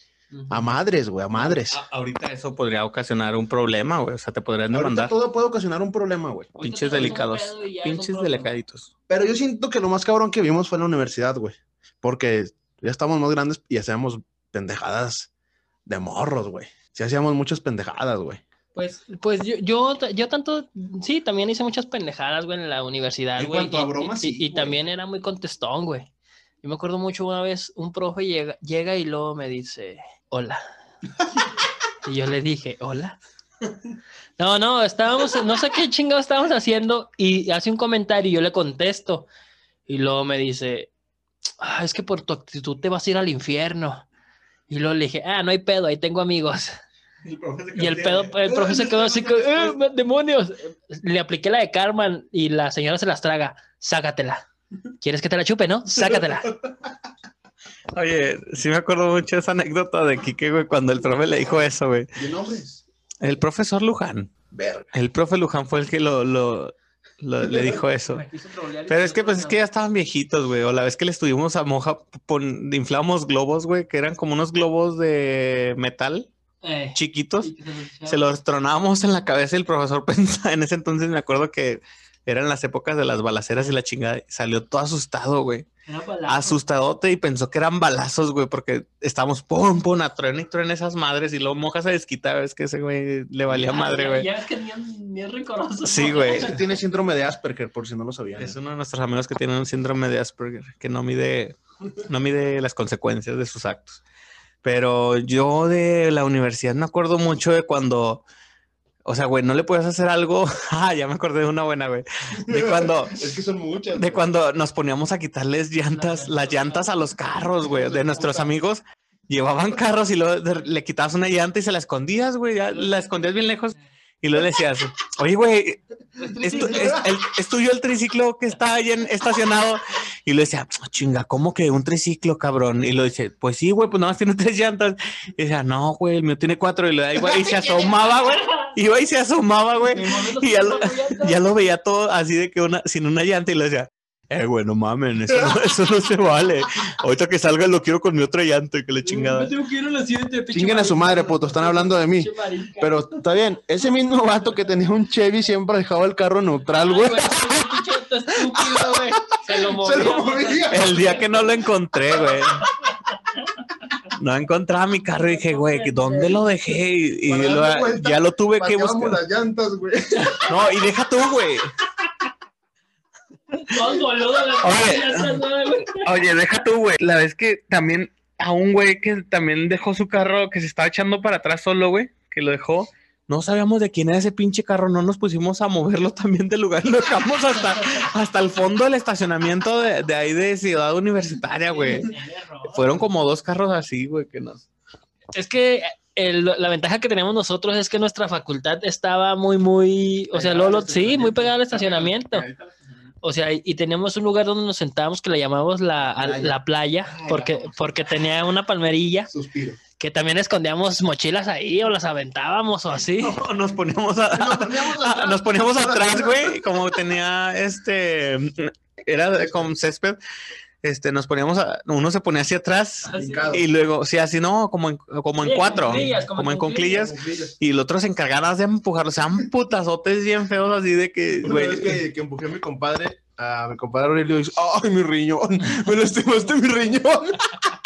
A madres, güey, a madres. A- ahorita eso podría ocasionar un problema, güey. O sea, te podrían Ahorita demandar. todo puede ocasionar un problema, güey. Pinches delicados. Pinches delicaditos. Pero yo siento que lo más cabrón que vimos fue en la universidad, güey. Porque ya estamos más grandes y hacíamos pendejadas de morros, güey. Sí hacíamos muchas pendejadas, güey. Pues, pues yo, yo, yo tanto, sí, también hice muchas pendejadas, güey, en la universidad, En güey. cuanto a y- bromas, y, sí, y güey. también era muy contestón, güey. Yo me acuerdo mucho una vez, un profe llega, llega y luego me dice, hola. y yo le dije, hola. No, no, estábamos, no sé qué chingado estábamos haciendo y hace un comentario y yo le contesto. Y luego me dice, ah, es que por tu actitud te vas a ir al infierno. Y luego le dije, ah, no hay pedo, ahí tengo amigos. Y el pedo, el profe se quedó así que, ¡eh, demonios! Le apliqué la de Carmen y la señora se las traga. Sácatela. ¿Quieres que te la chupe, no? Sácatela. Oye, sí me acuerdo mucho esa anécdota de Kike, güey, cuando el profe le dijo eso, güey. ¿De nombres? El profesor Luján. Verga. El profe Luján fue el que lo, lo- lo- le dijo eso. Pero es que, pues, es que ya estaban viejitos, güey. O la vez que le estuvimos a Moja, pon, inflamos globos, güey, que eran como unos globos de metal Eh, chiquitos. Se los tronábamos en la cabeza y el profesor pensaba, en ese entonces me acuerdo que eran las épocas de las balaceras y la chingada. y Salió todo asustado, güey. Asustadote y pensó que eran balazos, güey, porque estábamos pum, pum, a trueno y trueno esas madres y luego Moja se desquitaba. Es que ese güey le valía madre, güey. Ya es que ni, es- ni es rencoroso. Sí, güey. Es que tiene síndrome de Asperger, por si no lo sabían. Es uno de nuestros amigos que tiene un síndrome de Asperger, que no mide, no mide las consecuencias de sus actos. Pero yo de la universidad me acuerdo mucho de cuando, o sea, güey, no le puedes hacer algo. Ah, ya me acordé de una buena, güey. De cuando, Es que son muchas. de cuando nos poníamos a quitarles llantas, las llantas a los carros, güey, de nuestros amigos. Llevaban carros y luego le quitabas una llanta y se la escondías, güey, ya la escondías bien lejos y luego le decías, oye, güey, es, tu- es- el- es tuyo el triciclo que está ahí en- estacionado. Y le decía, "Ah, chinga, ¿cómo que un triciclo, cabrón? Y lo dice, pues sí, güey, pues nada más tiene tres llantas. Y decía, no, güey, el mío tiene cuatro. Y le da y se asomaba, güey. Iba y se asomaba, güey. Y ya lo, ya lo veía todo así de que una, sin una llanta y le decía, eh, güey, no mamen, eso no, eso no se vale. Ahorita que salga lo quiero con mi otra llanta y que le chingada. Chinguen a su madre, puto, están hablando de mí. Pero está bien, ese mismo vato que tenía un Chevy siempre dejaba el carro neutral, güey. Se lo Se lo movía. movía. El día que no lo encontré, güey. No encontraba mi carro y dije, güey, ¿dónde lo dejé? Y, y Para lo- darle vuelta, ya lo tuve que buscar. las llantas, güey. No, y deja tú, güey. Oye. llantas, ¿no, güey? Oye, deja tú, güey. La vez que también a un güey que también dejó su carro, que se estaba echando para atrás solo, güey, que lo dejó. No sabíamos de quién era ese pinche carro, no nos pusimos a moverlo también del lugar, lo dejamos hasta, hasta el fondo del estacionamiento de, de ahí de Ciudad Universitaria, güey. Fueron como dos carros así, güey, que nos... Es que el- la ventaja que teníamos nosotros es que nuestra facultad estaba muy, muy, o sea, Lolo, sí, muy pegada al estacionamiento. O sea, y teníamos un lugar donde nos sentábamos que le llamamos la, a- Playa. la playa, porque, porque tenía una palmerilla Suspiro. que también escondíamos mochilas ahí o las aventábamos o así. No, nos poníamos a- a- nos poníamos atrás, güey, como tenía este, era con césped, este, nos poníamos, a- uno se ponía hacia atrás Hincado. y luego, sí, así no, como en, como en Sí, cuatro, como como en conclillas, y el otro se encargaba de empujarlo, o sea, un putazotes bien feos así de que, Una güey, vez que, que empujé a mi compadre, a mi compadre Aurelio, dice, ¡ay, mi riñón! Me lastimaste mi riñón.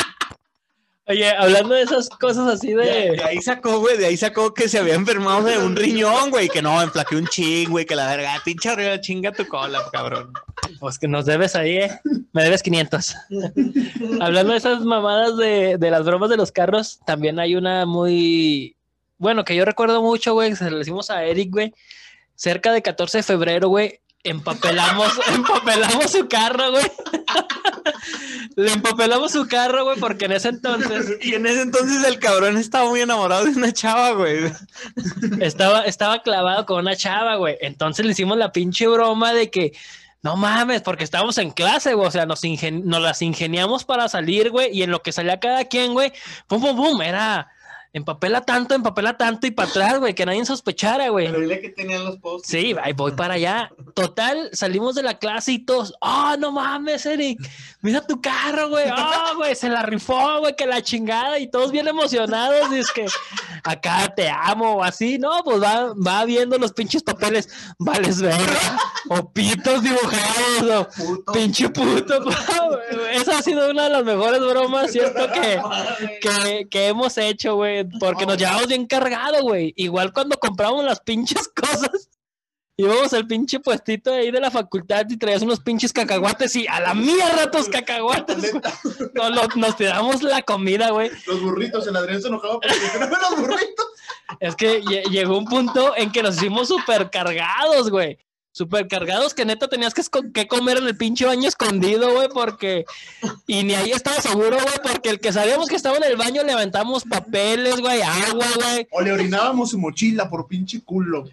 Oye, hablando de esas cosas así de, de... de ahí sacó, güey, de ahí sacó que se había enfermado de un riñón, güey, que no, enflaqué un ching, güey, que la verga, pinche arriba, chinga tu cola, cabrón. Pues que nos debes ahí, ¿eh? Me debes 500. Hablando de esas mamadas de, de las bromas de los carros, también hay una muy... Bueno, que yo recuerdo mucho, güey, se le decimos a Eric, güey. Cerca de 14 de febrero, güey, empapelamos, empapelamos su carro, güey. Le empapelamos su carro, güey, porque en ese entonces Y en ese entonces el cabrón estaba muy enamorado de una chava, güey. estaba, estaba clavado con una chava, güey. Entonces le hicimos la pinche broma de que, no mames, porque estábamos en clase, güey. O sea, nos, ingen- nos las ingeniamos para salir, güey. Y en lo que salía cada quien, güey, pum, pum, pum, era empapela tanto, empapela tanto y para atrás, güey, que nadie sospechara, güey. dile que tenían los posts. Sí, ahí voy para allá. Total, salimos de la clase y todos, ah, no mames, Eric, mira tu carro, güey, ah, güey, se la rifó, güey, que la chingada, y todos bien emocionados, y es que acá te amo, o así, no, pues va, va viendo los pinches papeles, vales verga, o pitos dibujados, o pinche puto, güey. esa ha sido una de las mejores bromas, ¿cierto? Que, que, que hemos hecho, güey, porque nos llevamos bien cargados, güey. Igual cuando compramos las pinches cosas, íbamos al pinche puestito ahí de la facultad y traías unos pinches cacahuates y a la mierda tus cacahuates. Nos, tiramos la comida, güey. Los burritos, el Adrián se enojaba porque no los burritos. Es que lle- llegó un punto en que nos hicimos súper cargados, güey. Súper cargados que neta tenías que, que comer en el pinche baño escondido, güey, porque... Y ni ahí estaba seguro, güey, porque el que sabíamos que estaba en el baño levantamos papeles, güey, agua, güey. O le orinábamos su mochila por pinche culo.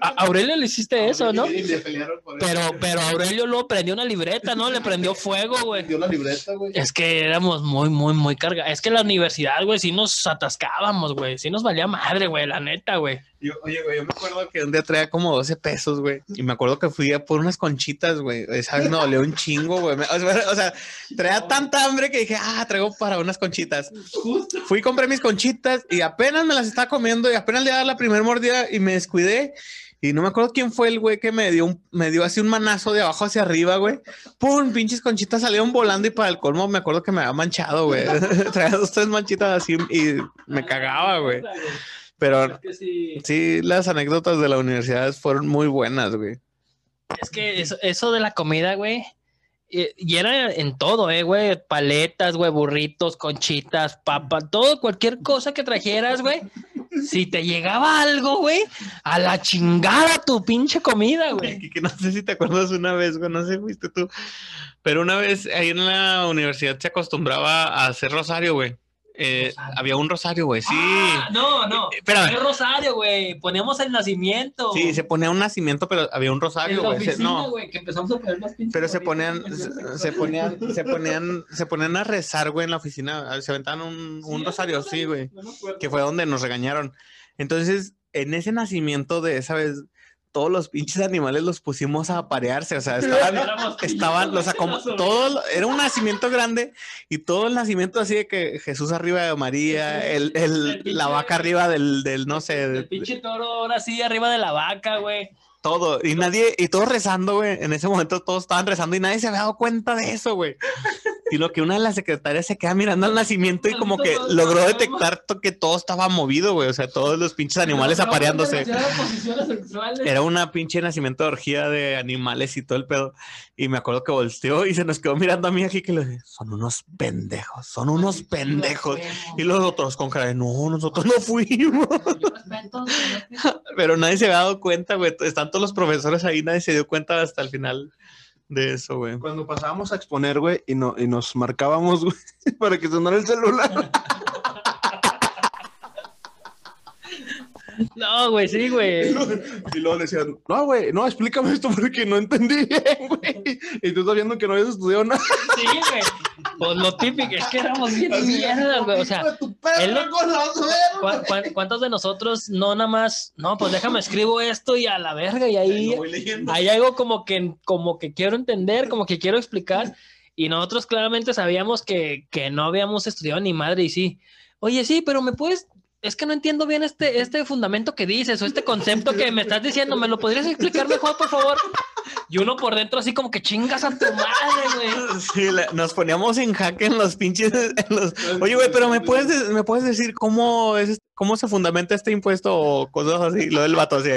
A Aurelio le hiciste eso, ¿no? Y le pelearon por eso. Pero, pero Aurelio luego prendió una libreta, ¿no? Le prendió fuego, güey. Dio la libreta, güey. Es que éramos muy, muy, muy cargados. Es que la universidad, güey, sí nos atascábamos, güey. Sí nos valía madre, güey, la neta, güey. Yo, oye, güey, yo me acuerdo que un día traía como 12 pesos, güey. Y me acuerdo que fui a por unas conchitas, güey. Esa vez me dolió un chingo, güey. O sea, o sea, traía tanta hambre que dije, ah, traigo para unas conchitas. Fui, compré mis conchitas y apenas me las estaba comiendo y apenas le daba la primera mordida y me descuidé. Y no me acuerdo quién fue el güey que me dio un, me dio así un manazo de abajo hacia arriba, güey. Pum, pinches conchitas salieron volando y para el colmo me acuerdo que me había manchado, güey. Traía dos, tres manchitas así y me cagaba, güey. Pero Sí, las anécdotas de la universidad fueron muy buenas, güey. Es que eso, eso de la comida, güey. Y, y era en todo, eh, güey. Paletas, güey, burritos, conchitas, papa, todo, cualquier cosa que trajeras, güey. Si te llegaba algo, güey, a la chingada tu pinche comida, güey. Que, que no sé si te acuerdas una vez, güey, no sé, fuiste tú. Pero una vez ahí en la universidad se acostumbraba a hacer rosario, güey. Eh, había un rosario, güey, sí. Ah, no, no. Eh, espérame. Era Rosario, güey. Poníamos el nacimiento. Sí, se ponía un nacimiento, pero había un rosario, güey. No, güey, que empezamos a poner pinches pero se ponían, se, el- se ponían, se ponían, se ponían a rezar, güey, en la oficina. Se aventaban un, un Sí, rosario, sí, güey. no que fue donde nos regañaron. Entonces, en ese nacimiento de esa vez, todos los pinches animales los pusimos a aparearse, o sea, estaban, estaban, los todo, era un nacimiento grande y todo el nacimiento así de que Jesús arriba de María, el, el- la vaca arriba del, del no sé, El pinche toro ahora sí arriba de la vaca, güey. Todo, y nadie, y todos rezando, güey, en ese momento todos estaban rezando y nadie se había dado cuenta de eso, güey. Y lo que una de las secretarias se queda mirando al nacimiento y como que logró detectar que todo estaba movido, güey, o sea, todos los pinches animales apareándose. Era una pinche nacimiento de orgía de animales y todo el pedo. Y me acuerdo que volteó y se nos quedó mirando a mí aquí que le dije, son unos pendejos, son unos pendejos. Y los otros con cara de, no, nosotros no fuimos. Pero nadie se había dado cuenta, güey. Están todos los profesores ahí, nadie se dio cuenta hasta el final de eso, güey. Cuando pasábamos a exponer, güey, y, no, y nos marcábamos, güey, para que sonara el celular. No, güey, sí, güey. Y luego le decían, no, güey, no, explícame esto porque no entendí bien, güey. Y tú estás viendo que no habías estudiado nada. Sí, güey. Pues lo típico, es que éramos bien mierdas, güey. O sea, Hijo de tu perra él lo- con las ¿cu- cu- cuántos de nosotros no nada más, no, pues déjame escribo esto y a la verga y ahí hay algo como que, como que quiero entender, como que quiero explicar. Y nosotros claramente sabíamos que, que no habíamos estudiado ni madre y sí. Oye, sí, pero me puedes, es que no entiendo bien este, este fundamento que dices o este concepto que me estás diciendo. ¿Me lo podrías explicar mejor, por favor? Y uno por dentro así como que chingas a tu madre, güey. Sí, nos poníamos en jaque en los pinches. Oye, güey, pero ¿me puedes, de- ¿me puedes decir cómo, es, cómo se fundamenta este impuesto o cosas así? Lo del vato, así,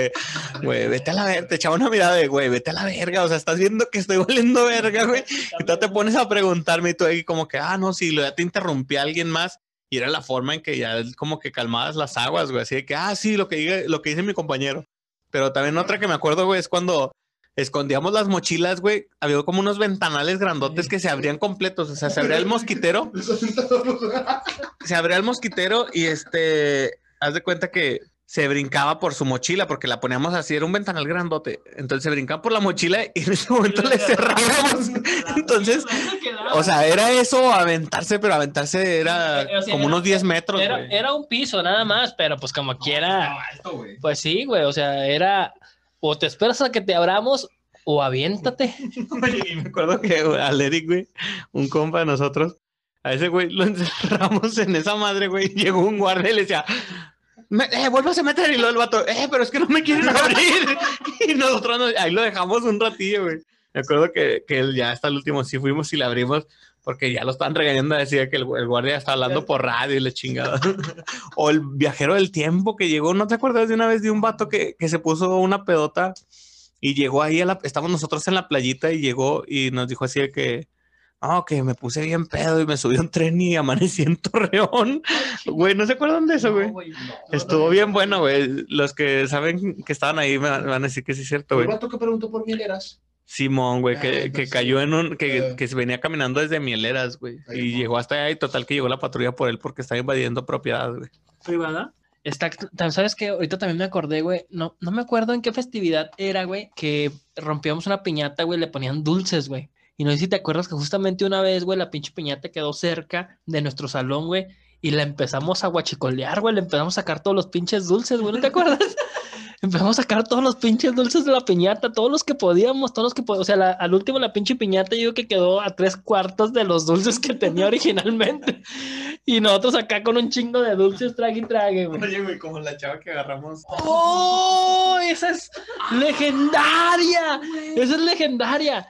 güey, vete a la verga. Te echaba una mirada de, güey, vete a la verga. O sea, estás viendo que estoy valiendo verga, güey. Y tú te pones a preguntarme y tú ahí como que, ah, no, sí, lo ya te interrumpí a alguien más. Y era la forma en que ya como que calmabas las aguas, güey. Así de que, ah, sí, lo que, diga, lo que dice mi compañero. Pero también otra que me acuerdo, güey, es cuando escondíamos las mochilas, güey. Había como unos ventanales grandotes que se abrían completos. O sea, se abría el mosquitero. se abría el mosquitero y este, haz de cuenta que se brincaba por su mochila porque la poníamos así, era un ventanal grandote. Entonces se brincaba por la mochila y en ese momento le cerrábamos. Entonces, o sea, era eso, aventarse, pero aventarse era O sea, como era- unos 10 metros. Era, era un piso nada más, pero pues como quiera. alto. Pues sí, güey. O sea, era o te esperas a que te abramos o aviéntate. Oye, y me acuerdo que al Eric, güey, un compa de nosotros, a ese güey lo encerramos en esa madre, güey. Llegó un guardia y le decía, "Me- eh, vuélvase a meter. Y luego el vato, eh, pero es que no me quieren abrir. y nosotros nos- ahí lo dejamos un ratillo, güey. Me acuerdo que, que ya hasta el último sí fuimos y le abrimos porque ya lo estaban regañando. Decía que el, el guardia estaba hablando por radio y le chingaba. o el viajero del tiempo que llegó, ¿no te acuerdas de una vez de un vato que, que se puso una pedota? Y llegó ahí a la, estábamos nosotros en la playita y llegó y nos dijo así de que, no, que me puse bien pedo y me subí a un tren y amanecí en Torreón. Güey, ¿no se acuerdan de eso, güey? Estuvo bien bueno, güey. Los que saben que estaban ahí me van a decir que sí es cierto, El güey. vato que preguntó por mieleras. Simón, güey, Ah, que, que entonces, cayó en un, que, eh. que se venía caminando desde Mieleras, güey. Ahí, Y ¿no? llegó hasta allá y total que llegó la patrulla por él porque estaba invadiendo propiedad, güey. privada. Está, ¿Sabes qué? Ahorita también me acordé, güey. No, no me acuerdo en qué festividad era, güey, que rompíamos una piñata, güey, le ponían dulces, güey. Y no sé si te acuerdas que justamente una vez, güey, la pinche piñata quedó cerca de nuestro salón, güey, y la empezamos a guachicolear, güey, le empezamos a sacar todos los pinches dulces, güey, ¿no te acuerdas? empezamos a sacar todos los pinches dulces de la piñata, todos los que podíamos, todos los que podíamos. O sea, la- al último la pinche piñata yo digo que quedó a tres cuartos de los dulces que tenía originalmente. Y nosotros acá con un chingo de dulces, trague y trague, güey. Oye, güey, como la chava que agarramos. ¡Oh! Esa es legendaria. Esa es legendaria.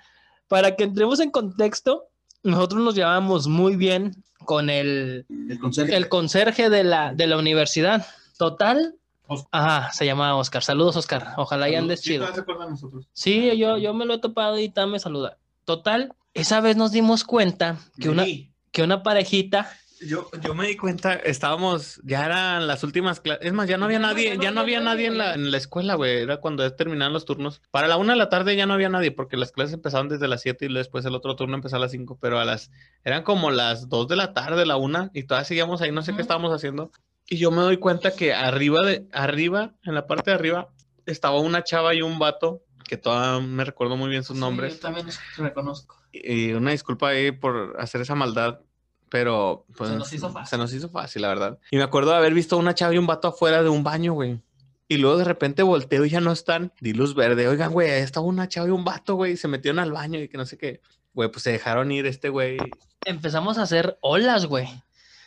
Para que entremos en contexto, nosotros nos llevamos muy bien con el, El conserje. el conserje de la, de la universidad. Total. Oscar. Ajá, se llama Oscar. Saludos, Oscar. Ojalá y andes Sí, chido. nosotros. Sí, yo, yo me lo he topado y también me saluda. Total, esa vez nos dimos cuenta que una, que una parejita Yo, yo me di cuenta, estábamos, ya eran las últimas clases, es más, ya no había nadie, ya no había nadie en la, en la escuela, güey, era cuando ya terminaban los turnos. Para la una de la tarde ya no había nadie, porque las clases empezaban desde las siete y después el otro turno empezaba a las cinco, pero a las, eran como las dos de la tarde, la una, y todavía seguíamos ahí, no sé qué estábamos haciendo. Y yo me doy cuenta que arriba de, arriba, en la parte de arriba, estaba una chava y un vato, que todavía me recuerdo muy bien sus nombres. yo también los reconozco. Y una disculpa ahí por hacer esa maldad, pero pues, Se nos hizo fácil. se nos hizo fácil, la verdad. Y me acuerdo de haber visto a una chava y un vato afuera de un baño, güey. Y luego de repente volteo y ya no están. Di luz verde. Oigan, güey, ahí estaba una chava y un vato, güey. Se metieron al baño y que no sé qué. Güey, pues se dejaron ir este güey. Empezamos a hacer olas, güey.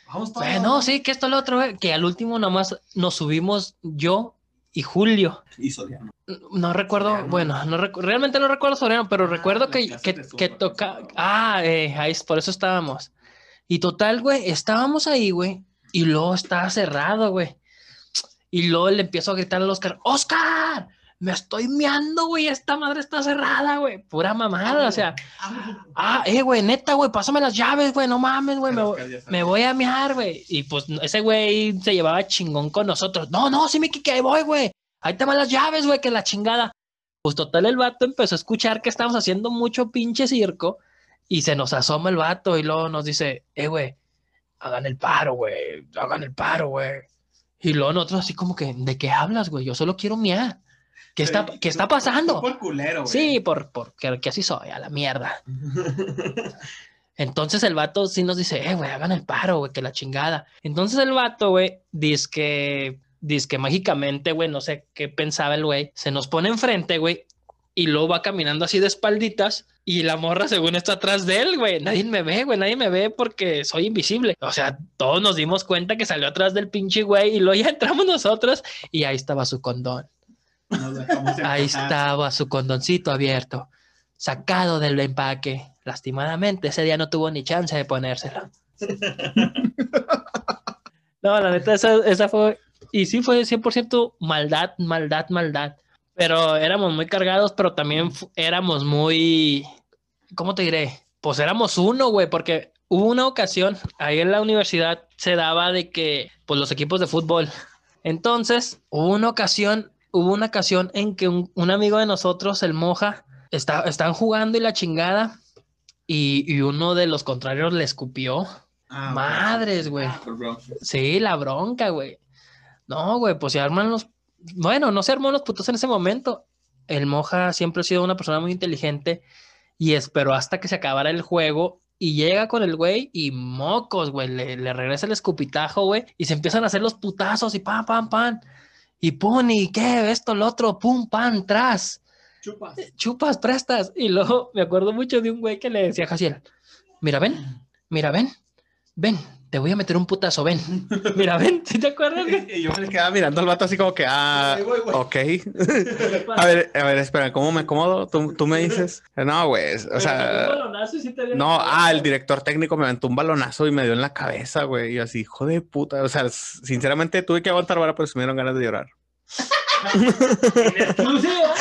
Vamos todos. Güey, no, sí, que esto lo otro, güey, que al último nomás nos subimos yo y Julio. Y Soriano. No recuerdo, Soriano. bueno, no recu- realmente no recuerdo Soriano, pero recuerdo la que, que, toca. Ah, eh, ahí es- por eso estábamos. Y total, güey, estábamos ahí, güey, y luego estaba cerrado, güey. Y luego le empiezo a gritar al Oscar: ¡Oscar! Me estoy meando, güey. Esta madre está cerrada, güey. Pura mamada, o sea. Ah, eh, güey, neta, güey, pásame las llaves, güey. No mames, güey. Me, voy- me voy a mear, güey. Y pues ese güey se llevaba chingón con nosotros. No, no, sí, Miki, que ahí voy, güey. Ahí te van las llaves, güey, que la chingada. Pues total, el vato empezó a escuchar que estábamos haciendo mucho pinche circo y se nos asoma el vato y luego nos dice, eh, güey, hagan el paro, güey, hagan el paro, güey. Y luego nosotros así como que, ¿de qué hablas, güey? Yo solo quiero miar. ¿Qué está, ¿qué está pasando? Por culero, güey. Sí, por, por que, que así soy, a la mierda. Entonces el vato sí nos dice, eh, güey, hagan el paro, güey, que la chingada. Entonces el vato, güey, dice que, dice que mágicamente, güey, no sé qué pensaba el güey, se nos pone enfrente, güey, y luego va caminando así de espalditas y la morra según está atrás de él, güey. Nadie me ve, güey, nadie me ve porque soy invisible. O sea, todos nos dimos cuenta que salió atrás del pinche güey y luego ya entramos nosotros y ahí estaba su condón. Ahí estaba su condoncito abierto, sacado del empaque. Lastimadamente, ese día no tuvo ni chance de ponérselo. no, la neta, esa, esa fue. Y sí fue 100% maldad, maldad, maldad. Pero éramos muy cargados, pero también éramos muy. ¿Cómo te diré? Pues éramos uno, güey, porque hubo una ocasión ahí en la universidad se daba de que, pues los equipos de fútbol. Entonces, hubo una ocasión hubo una ocasión en que un, un amigo de nosotros, el Moja, está, estaban jugando y la chingada, y, y uno de los contrarios le escupió. Ah, Madres, güey. Sí, la bronca, güey. No, güey, pues se arman los. Bueno, no se armó los putos en ese momento. El Moja siempre ha sido una persona muy inteligente y esperó hasta que se acabara el juego y llega con el güey y mocos, güey. Le, le regresa el escupitajo, güey, y se empiezan a hacer los putazos y pam, pam, pam. Y pum, y qué, esto, lo otro, pum, pam, tras Chupas. chupas, prestas. Y luego me acuerdo mucho de un güey que le decía a Jaciel, mira, ven, mira, ven, ven, te voy a meter un putazo, ven. Mira, ven, ¿sí te acuerdas? güey? Y yo me quedaba mirando al vato así como que, ah, voy, güey. ok. A ver, a ver, espera, ¿cómo me acomodo? ¿Tú, tú me dices? No, güey, o Un sea, balonazo y sí te dio no, ah, cabeza. el director técnico me aventó un balonazo y me dio en la cabeza, güey, y así, hijo de puta, o sea, sinceramente tuve que aguantar vara, pero se me dieron ganas de llorar. Exclusiva.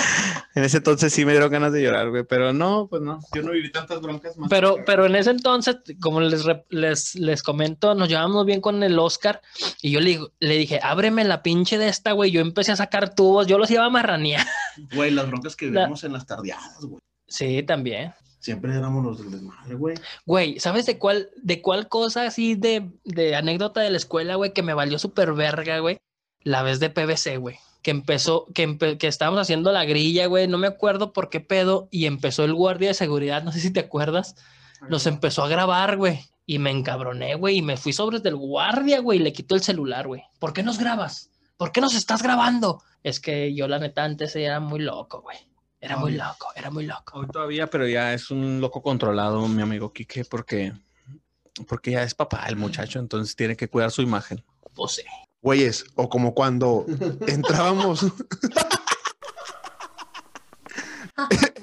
En ese entonces sí me dieron ganas de llorar, güey, pero no, pues no, yo no viví tantas broncas más. Pero, pero en ese entonces, como les, les, les comento, nos llevamos bien con el Oscar y yo le, digo- le dije, ábreme la pinche de esta, güey. Yo empecé a sacar tubos, yo los iba a marranear. Güey, las broncas que La- vivimos en las tardeadas, güey. Sí, también. Siempre éramos los del desmadre, güey. Güey, ¿sabes de cuál, de cuál cosa así de, de anécdota de la escuela, güey, que me valió súper verga, güey? La vez de PVC, güey. Que empezó, que, empe- que estábamos haciendo la grilla, güey, no me acuerdo por qué pedo, y empezó el guardia de seguridad, no sé si te acuerdas, nos empezó a grabar, güey, y me encabroné, güey, y me fui sobre del guardia, güey, y le quitó el celular, güey. ¿Por qué nos grabas? ¿Por qué nos estás grabando? Es que yo, la neta, antes era muy loco, güey. Era muy loco, era muy loco. Hoy todavía, pero ya es un loco controlado, mi amigo Quique, porque, porque ya es papá el muchacho, entonces tiene que cuidar su imagen. Pues sí. Güeyes, o como cuando entrábamos.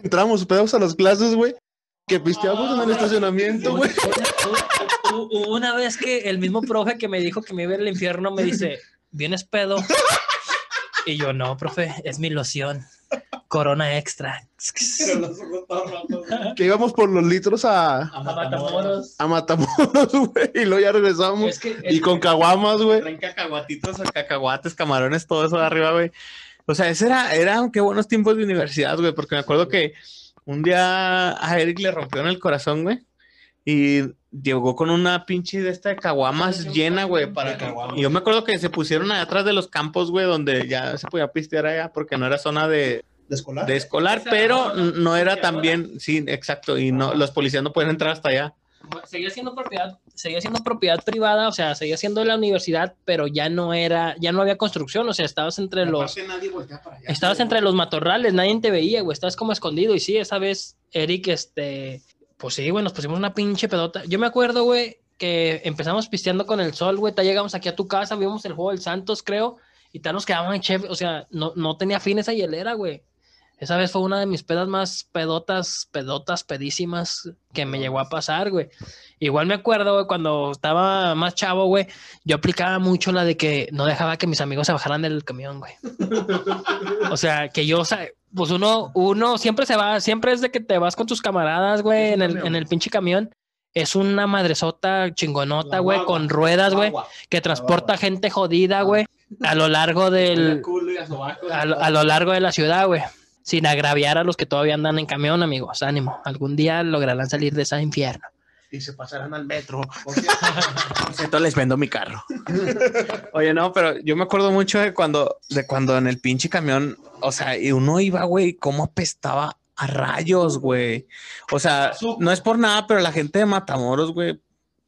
entramos pedos a las clases, güey. Que pisteamos en el estacionamiento, güey. Hubo una vez que el mismo profe que me dijo que me iba al infierno me dice, ¿vienes pedo? Y yo, no, profe, es mi loción. Corona extra. Que íbamos por los litros a, A Matamoros. a Matamoros, güey. Y luego ya regresamos. Es que, Y con caguamas, güey. Traen cacahuatitos, cacahuates, camarones, todo eso de arriba, güey. O sea, ese era, eran qué buenos tiempos de universidad, güey, porque me acuerdo que un día a Eric le rompieron el corazón, güey, y llegó con una pinche de esta de caguamas llena, güey, para Y yo me acuerdo que se pusieron allá atrás de los campos, güey, donde ya se podía pistear allá, porque no era zona de, ¿De escolar? de escolar, pero no era tan bien, sí, exacto, y no, los policías no pueden entrar hasta allá. seguía siendo propiedad, seguía siendo propiedad privada, o sea, seguía siendo la universidad, pero ya no era, ya no había construcción, o sea, estabas entre los, nadie para allá, Estabas entre los matorrales, nadie te veía, güey. Estabas como escondido. Y sí, esa vez, Eric, este, pues sí, güey, nos pusimos una pinche pedota. Yo me acuerdo, güey, que empezamos pisteando con el sol, güey. Te llegamos aquí a tu casa, vimos el juego del Santos, creo, y tal nos quedaban en chef. O sea, no, no tenía fin esa hielera, güey. Esa vez fue una de mis pedas más pedotas, pedotas, pedísimas que me llegó a pasar, güey. Igual me acuerdo, güey, cuando estaba más chavo, güey, yo aplicaba mucho la de que no dejaba que mis amigos se bajaran del camión, güey. O sea, que yo, o sea, pues uno, uno siempre se va, siempre es de que te vas con tus camaradas, güey, en el, en el pinche camión. Es una madresota chingonota, güey, con ruedas, güey, que transporta gente jodida, güey, a lo largo del, a, lo- a lo largo de la ciudad, güey. Sin agraviar a los que todavía andan en camión, amigos. Ánimo. Algún día lograrán salir de ese infierno. Y se pasarán al metro. Por cierto, les vendo mi carro. Oye, no, pero yo me acuerdo mucho de cuando, de cuando en el pinche camión, o sea, y uno iba, güey, cómo apestaba a rayos, güey. O sea, no es por nada, pero la gente de Matamoros, güey,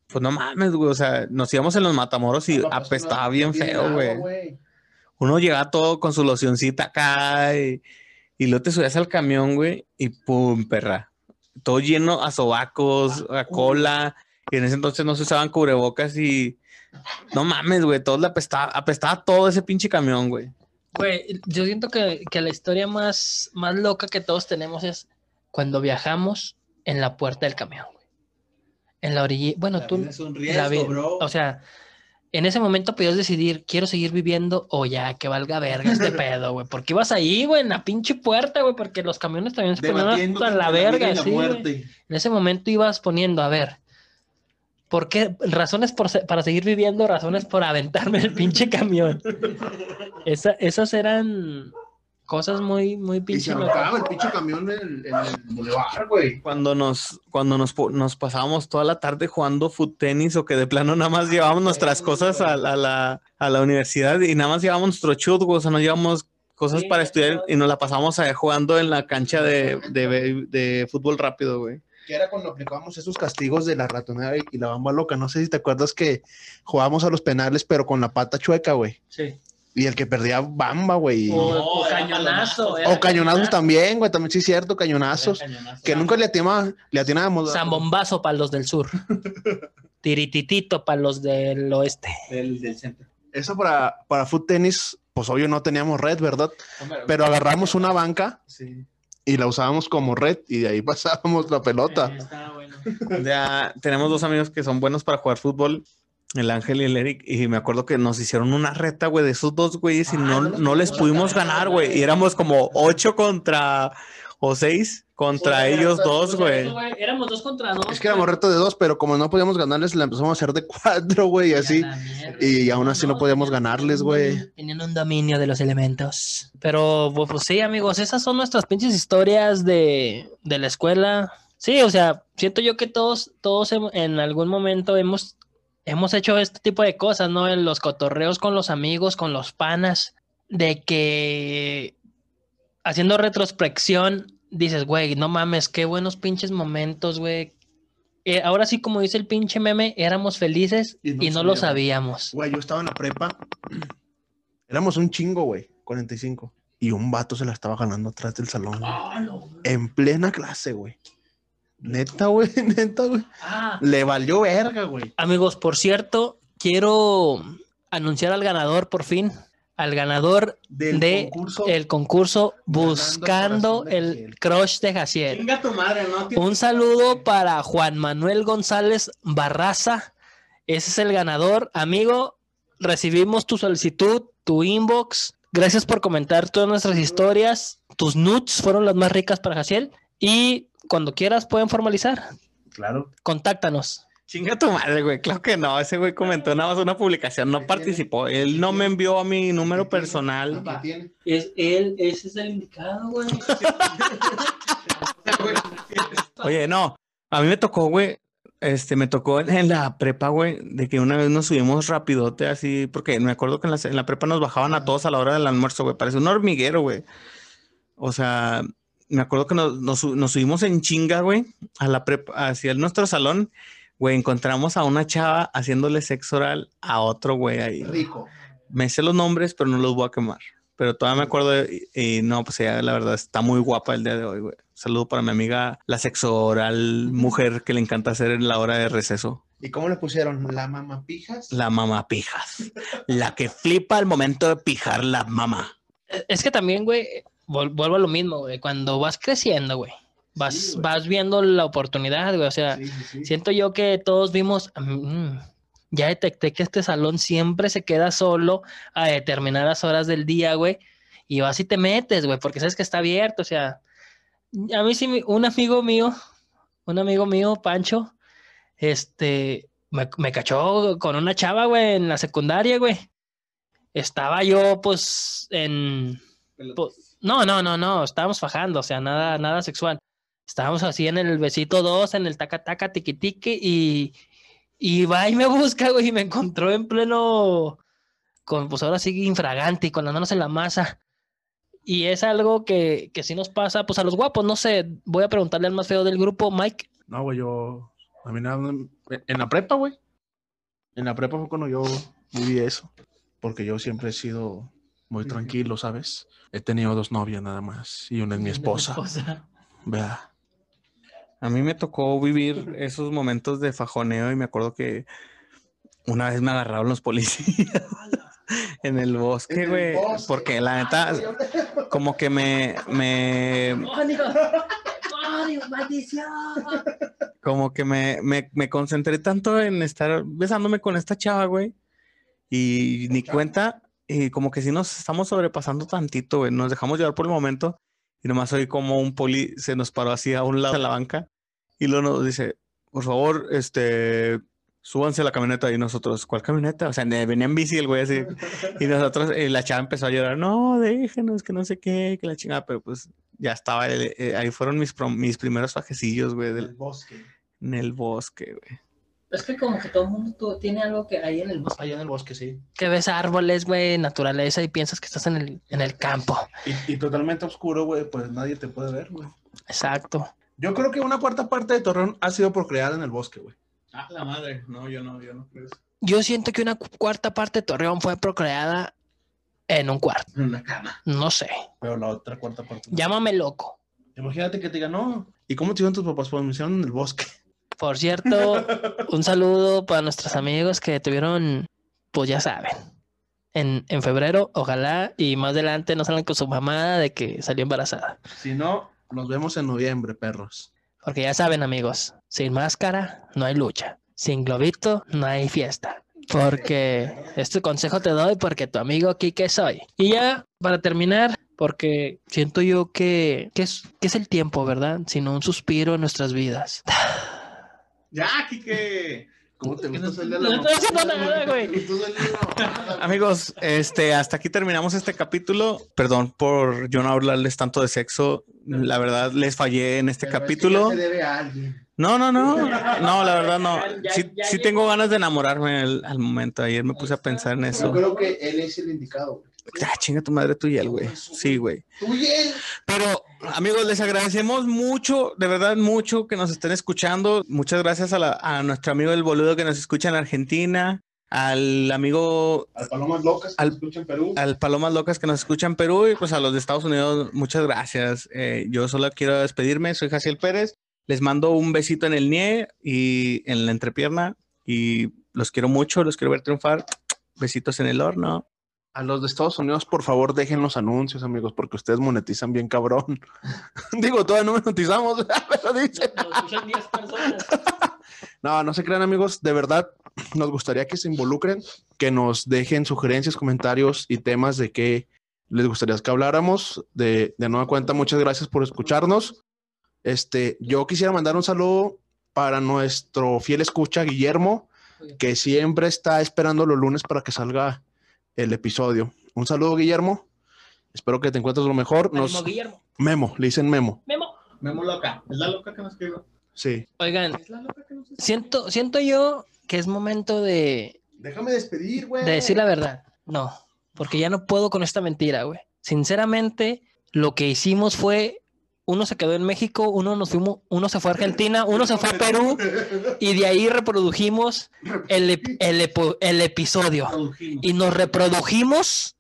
pues no mames, güey. O sea, nos íbamos en los Matamoros y pues, apestaba bien feo, güey. Uno llegaba todo con su locioncita acá y, y luego te subías al camión, güey, y pum, perra. Todo lleno a sobacos, a cola. Y en ese entonces no se usaban cubrebocas y no mames, güey, todo le apestaba, apestaba todo ese pinche camión, güey. Güey, yo siento que, que la historia más, más loca que todos tenemos es cuando viajamos en la puerta del camión, güey. En la orilla. Bueno, la tú. vida es un la riesgo, bro. O sea, en ese momento podías decidir, quiero seguir viviendo o ya, que valga verga este pedo, güey. Porque ibas ahí, güey, en la pinche puerta, güey, porque los camiones también se ponían hasta la verga, la sí. En ese momento ibas poniendo, a ver, ¿por qué? Razones por para seguir viviendo, razones por aventarme el pinche camión. Esa- esas eran, Cosas muy, muy Y se pinche arrancaba locas. el pinche camión en el, en el bulevar, güey. Cuando nos, cuando nos, nos pasábamos toda la tarde jugando foot tenis o que de plano nada más llevábamos nuestras cosas a, a la, a la universidad y nada más llevábamos nuestro chut, güey, o sea, no llevábamos cosas Sí, para estudiar y nos la pasábamos ahí jugando en la cancha de, de, de fútbol rápido, güey. Que era cuando aplicábamos esos castigos de la ratonera y, y la bamba loca. No sé si te acuerdas que jugábamos a los penales, pero con la pata chueca, güey. Sí. Y el que perdía bamba, güey. O, O, o cañonazo. era cañonazos cañonazo. también, güey. También sí es cierto, cañonazos. Que nunca le, atima, le atinábamos. Zambombazo para los del sur. Tirititito para los del oeste. Del, del centro. Eso para, para foot tenis, pues obvio no teníamos red, ¿verdad? Pero agarramos una banca Sí. y la usábamos como red y de ahí pasábamos la pelota. Eh, está bueno. Ya tenemos dos amigos que son buenos para jugar fútbol, el Ángel y el Eric, y me acuerdo que nos hicieron una reta, güey, de esos dos güeyes y Ah, no, no les pudimos ganar, güey. Y éramos como ocho contra o seis contra ellos dos, güey. Éramos dos contra dos. Es que éramos reto de dos, pero como no podíamos ganarles, la empezamos a hacer de cuatro, güey, y así. Y aún así no podíamos ganarles, güey. Tenían un dominio de los elementos. Pero, pues, pues, sí, amigos, esas son nuestras pinches historias de, de la escuela. Sí, o sea, siento yo que todos, todos en algún momento hemos, hemos hecho este tipo de cosas, ¿no? En los cotorreos con los amigos, con los panas, de que haciendo retrospección dices, güey, no mames, qué buenos pinches momentos, güey. Eh, ahora sí, como dice el pinche meme, éramos felices Y y no lo sabíamos. Güey, yo estaba en la prepa. Éramos un chingo, güey, 45. Y un vato se la estaba ganando atrás del salón. güey. Ah, no, En plena clase, güey. Neta, güey, neta, güey. ah. Le valió verga, güey. Amigos, por cierto, quiero anunciar al ganador por fin, al ganador Del de concurso. el concurso Buscando el Jaciel. Crush de Jaciel. Venga tu madre, ¿no? Un saludo para Juan Manuel González Barraza. Ese es el ganador. Amigo, recibimos tu solicitud, tu inbox. Gracias por comentar todas nuestras historias. Tus nudes fueron las más ricas para Jaciel. Y cuando quieras pueden formalizar. Claro. Contáctanos. Chinga tu madre, güey. Claro que no. Ese güey comentó nada más una publicación, no participó. Él no me envió a mi número personal. ¿Qué tiene? Es él, ese es el indicado, güey. Oye, no. A mí me tocó, güey. Este, me tocó en, en la prepa, güey, de que una vez nos subimos rapidote así, porque me acuerdo que en la, en la prepa nos bajaban a todos a la hora del almuerzo, güey. Parece un hormiguero, güey. O sea, me acuerdo que nos, nos, su- nos subimos en chinga, güey, a la prepa, hacia nuestro salón, güey. Encontramos a una chava haciéndole sexo oral a otro, güey, ahí. Rico. Me sé los nombres, pero no los voy a quemar. Pero todavía me acuerdo de- y, y no, pues ella la verdad está muy guapa el día de hoy, güey. Saludo para mi amiga, la sexo oral mujer que le encanta hacer en la hora de receso. ¿Y cómo le pusieron? ¿La mamá pijas? La mamá pijas. La que flipa al momento de pijar la mamá. Es que también, güey, vuelvo a lo mismo, güey. Cuando vas creciendo, güey, vas, Sí, güey. vas viendo la oportunidad, güey. O sea, Sí, sí, sí. siento yo que todos vimos, mm, ya detecté que este salón siempre se queda solo a determinadas horas del día, güey. Y vas y te metes, güey, porque sabes que está abierto. O sea, a mí sí, un amigo mío, un amigo mío, Pancho, este, me, me cachó con una chava, güey, en la secundaria, güey. Estaba yo, pues, en... pues, no, no, no, no, estábamos fajando, o sea, nada, nada sexual. Estábamos así en el besito 2, en el taca taca tiqui tiqui y, y va y me busca, güey, y me encontró en pleno, pues ahora sí, infragante con las manos en la masa. Y es algo que, que sí nos pasa, pues a los guapos, no sé, voy a preguntarle al más feo del grupo, Mike. No, güey, yo. A mí nada. En la prepa, güey. En la prepa fue cuando yo viví eso. Porque yo siempre he sido muy tranquilo, ¿sabes? He tenido dos novias nada más. Y una es mi esposa. Vea. A mí me tocó vivir esos momentos de fajoneo y me acuerdo que una vez me agarraron los policías en el bosque, güey. Porque la neta, como que me, me, como que me, me, me concentré tanto en estar besándome con esta chava, güey. Y ni cuenta, y como que sí nos estamos sobrepasando tantito, güey. Nos dejamos llevar por el momento y nomás oí como un poli se nos paró así a un lado de la banca y luego nos dice, por favor, este, súbanse a la camioneta y nosotros, ¿cuál camioneta? O sea, venía en bici el güey así. Y nosotros, y la chava empezó a llorar, no, déjenos, que no sé qué, que la chingada, pero pues ya estaba, el- eh, ahí fueron mis, prom- mis primeros fajecillos, güey, del- bosque. en el bosque, güey. Es que como que todo el mundo tiene algo que hay en el bosque. Allá en el bosque, sí. Que ves árboles, güey, naturaleza y piensas que estás en el, en el campo. Y, y totalmente oscuro, güey, pues nadie te puede ver, güey. Exacto. Yo creo que una cuarta parte de Torreón ha sido procreada en el bosque, güey. Ah, la madre, no, yo no, yo no creo eso. Yo siento que una cu- cuarta parte de Torreón fue procreada en un cuarto. En una cama. No sé. Pero la otra cuarta parte. no. Llámame loco. Imagínate que te digan, no. ¿Y cómo te iban tus papás? Pues me hicieron en el bosque. Por cierto, un saludo para nuestros amigos que tuvieron, pues ya saben, en, en febrero, ojalá, y más adelante no salgan con su mamada de que salió embarazada. Si no, nos vemos en noviembre, perros. Porque ya saben, amigos, sin máscara no hay lucha. Sin globito no hay fiesta. Porque este consejo te doy porque tu amigo Kike soy. Y ya, para terminar, porque siento yo que, que es, que es el tiempo, ¿verdad? Sino un suspiro en nuestras vidas. Ya, Kike. ¿Cómo te No gusta estoy haciendo nada, güey. Amigos, este, hasta aquí terminamos este capítulo. Perdón por yo no hablarles tanto de sexo. La verdad, les fallé en este capítulo. debe a alguien. No, no, no. No, la verdad no. Ya- Sí, ya sí tengo ganas de enamorarme al, al momento. Ayer me puse a pensar en eso. creo que él es el indicado, güey. Ah, chinga tu madre tú y él, güey. Sí, güey. Tú y él. Pero, amigos, les agradecemos mucho, de verdad, mucho que nos estén escuchando. Muchas gracias a, la- a nuestro amigo el boludo que nos escucha en Argentina, al amigo, Al Palomas Locas, que Al- nos escucha en Perú. al Palomas Locas que nos escucha en Perú y pues a los de Estados Unidos, muchas gracias. Eh, yo solo quiero despedirme, soy Jaciel Pérez. Les mando un besito en el nie y en la entrepierna y los quiero mucho, los quiero ver triunfar. Besitos en el horno. A los de Estados Unidos, por favor, dejen los anuncios, amigos, porque ustedes monetizan bien cabrón. Digo, todavía no monetizamos, pero dicen. No, no se crean, amigos. De verdad, nos gustaría que se involucren, que nos dejen sugerencias, comentarios y temas de qué les gustaría que habláramos. De, de nueva cuenta, muchas gracias por escucharnos. Este, yo quisiera mandar un saludo para nuestro fiel escucha, Guillermo, que siempre está esperando los lunes para que salga el episodio. Un saludo, Guillermo. Espero que te encuentres lo mejor. Nos... Ánimo, Guillermo. Memo, le dicen Memo. Memo. Memo loca. Es la loca que nos escribió. Sí. Oigan, Es la loca que nos escribió. siento, siento yo que es momento de, Déjame despedir, güey. de decir la verdad. No, porque ya no puedo con esta mentira, güey. Sinceramente, lo que hicimos fue, uno se quedó en México, uno nos fuimos, uno se fue a Argentina, uno se fue a Perú y de ahí reprodujimos el, el epo- el episodio y nos reprodujimos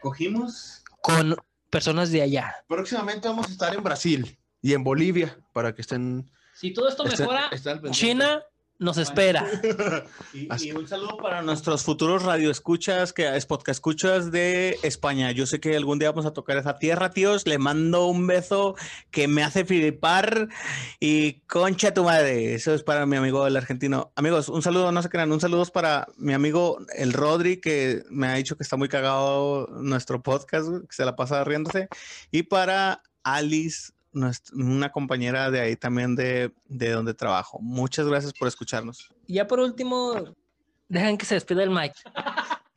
Cogimos. con personas de allá. Próximamente vamos a estar en Brasil y en Bolivia para que estén. Si todo esto estén- mejora, estén. China nos espera. Y, un saludo para nuestros futuros radioescuchas, que es podcast escuchas de España. Yo sé que algún día vamos a tocar esa tierra, tíos. Le mando un beso que me hace flipar y concha tu madre. Eso es para mi amigo el argentino. Amigos, un saludo, no se crean, un saludo para mi amigo el Rodri, que me ha dicho que está muy cagado nuestro podcast, que se la pasa riéndose. Y para Alice, una compañera de ahí también de, de donde trabajo. Muchas gracias por escucharnos. Y ya por último, dejan que se despida el Mike.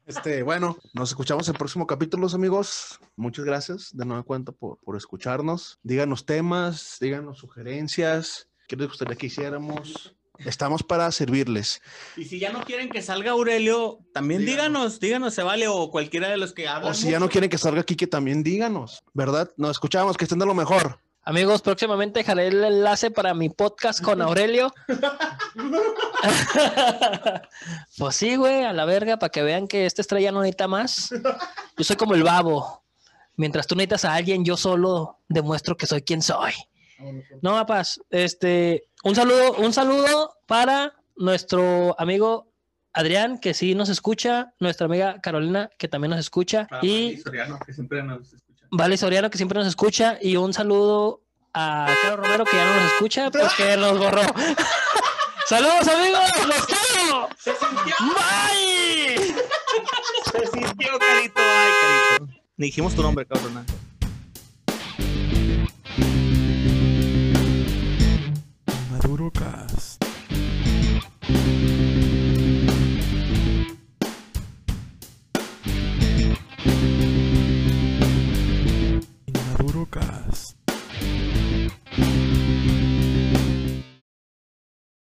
Este, bueno, nos escuchamos en el próximo capítulo, amigos. Muchas gracias de nueva cuenta por, por escucharnos. Díganos temas, díganos sugerencias, qué les gustaría que hiciéramos. Estamos para servirles. Y si ya no quieren que salga Aurelio, también díganos, díganos, se vale, o cualquiera de los que hablan. O si ya no quieren que salga aquí, que también díganos, ¿verdad? Nos escuchamos, que estén de lo mejor. Amigos, próximamente dejaré el enlace para mi podcast con Aurelio. pues sí, güey, a la verga, para que vean que esta estrella no necesita más. Yo soy como el babo. Mientras tú necesitas a alguien, yo solo demuestro que soy quien soy. No, papás, este, un saludo, un saludo para nuestro amigo Adrián, que sí nos escucha, nuestra amiga Carolina, que también nos escucha, y Soriano, que siempre nos escucha. Vale Soriano, que siempre nos escucha, y un saludo a Carlos Romero, que ya no nos escucha, pues que nos borró. ¡Saludos, amigos! ¡Los quiero! Se sintió, ¡Bye! se sintió, carito, ay, carito. Ni dijimos tu nombre, cabrón. Maduro Cast.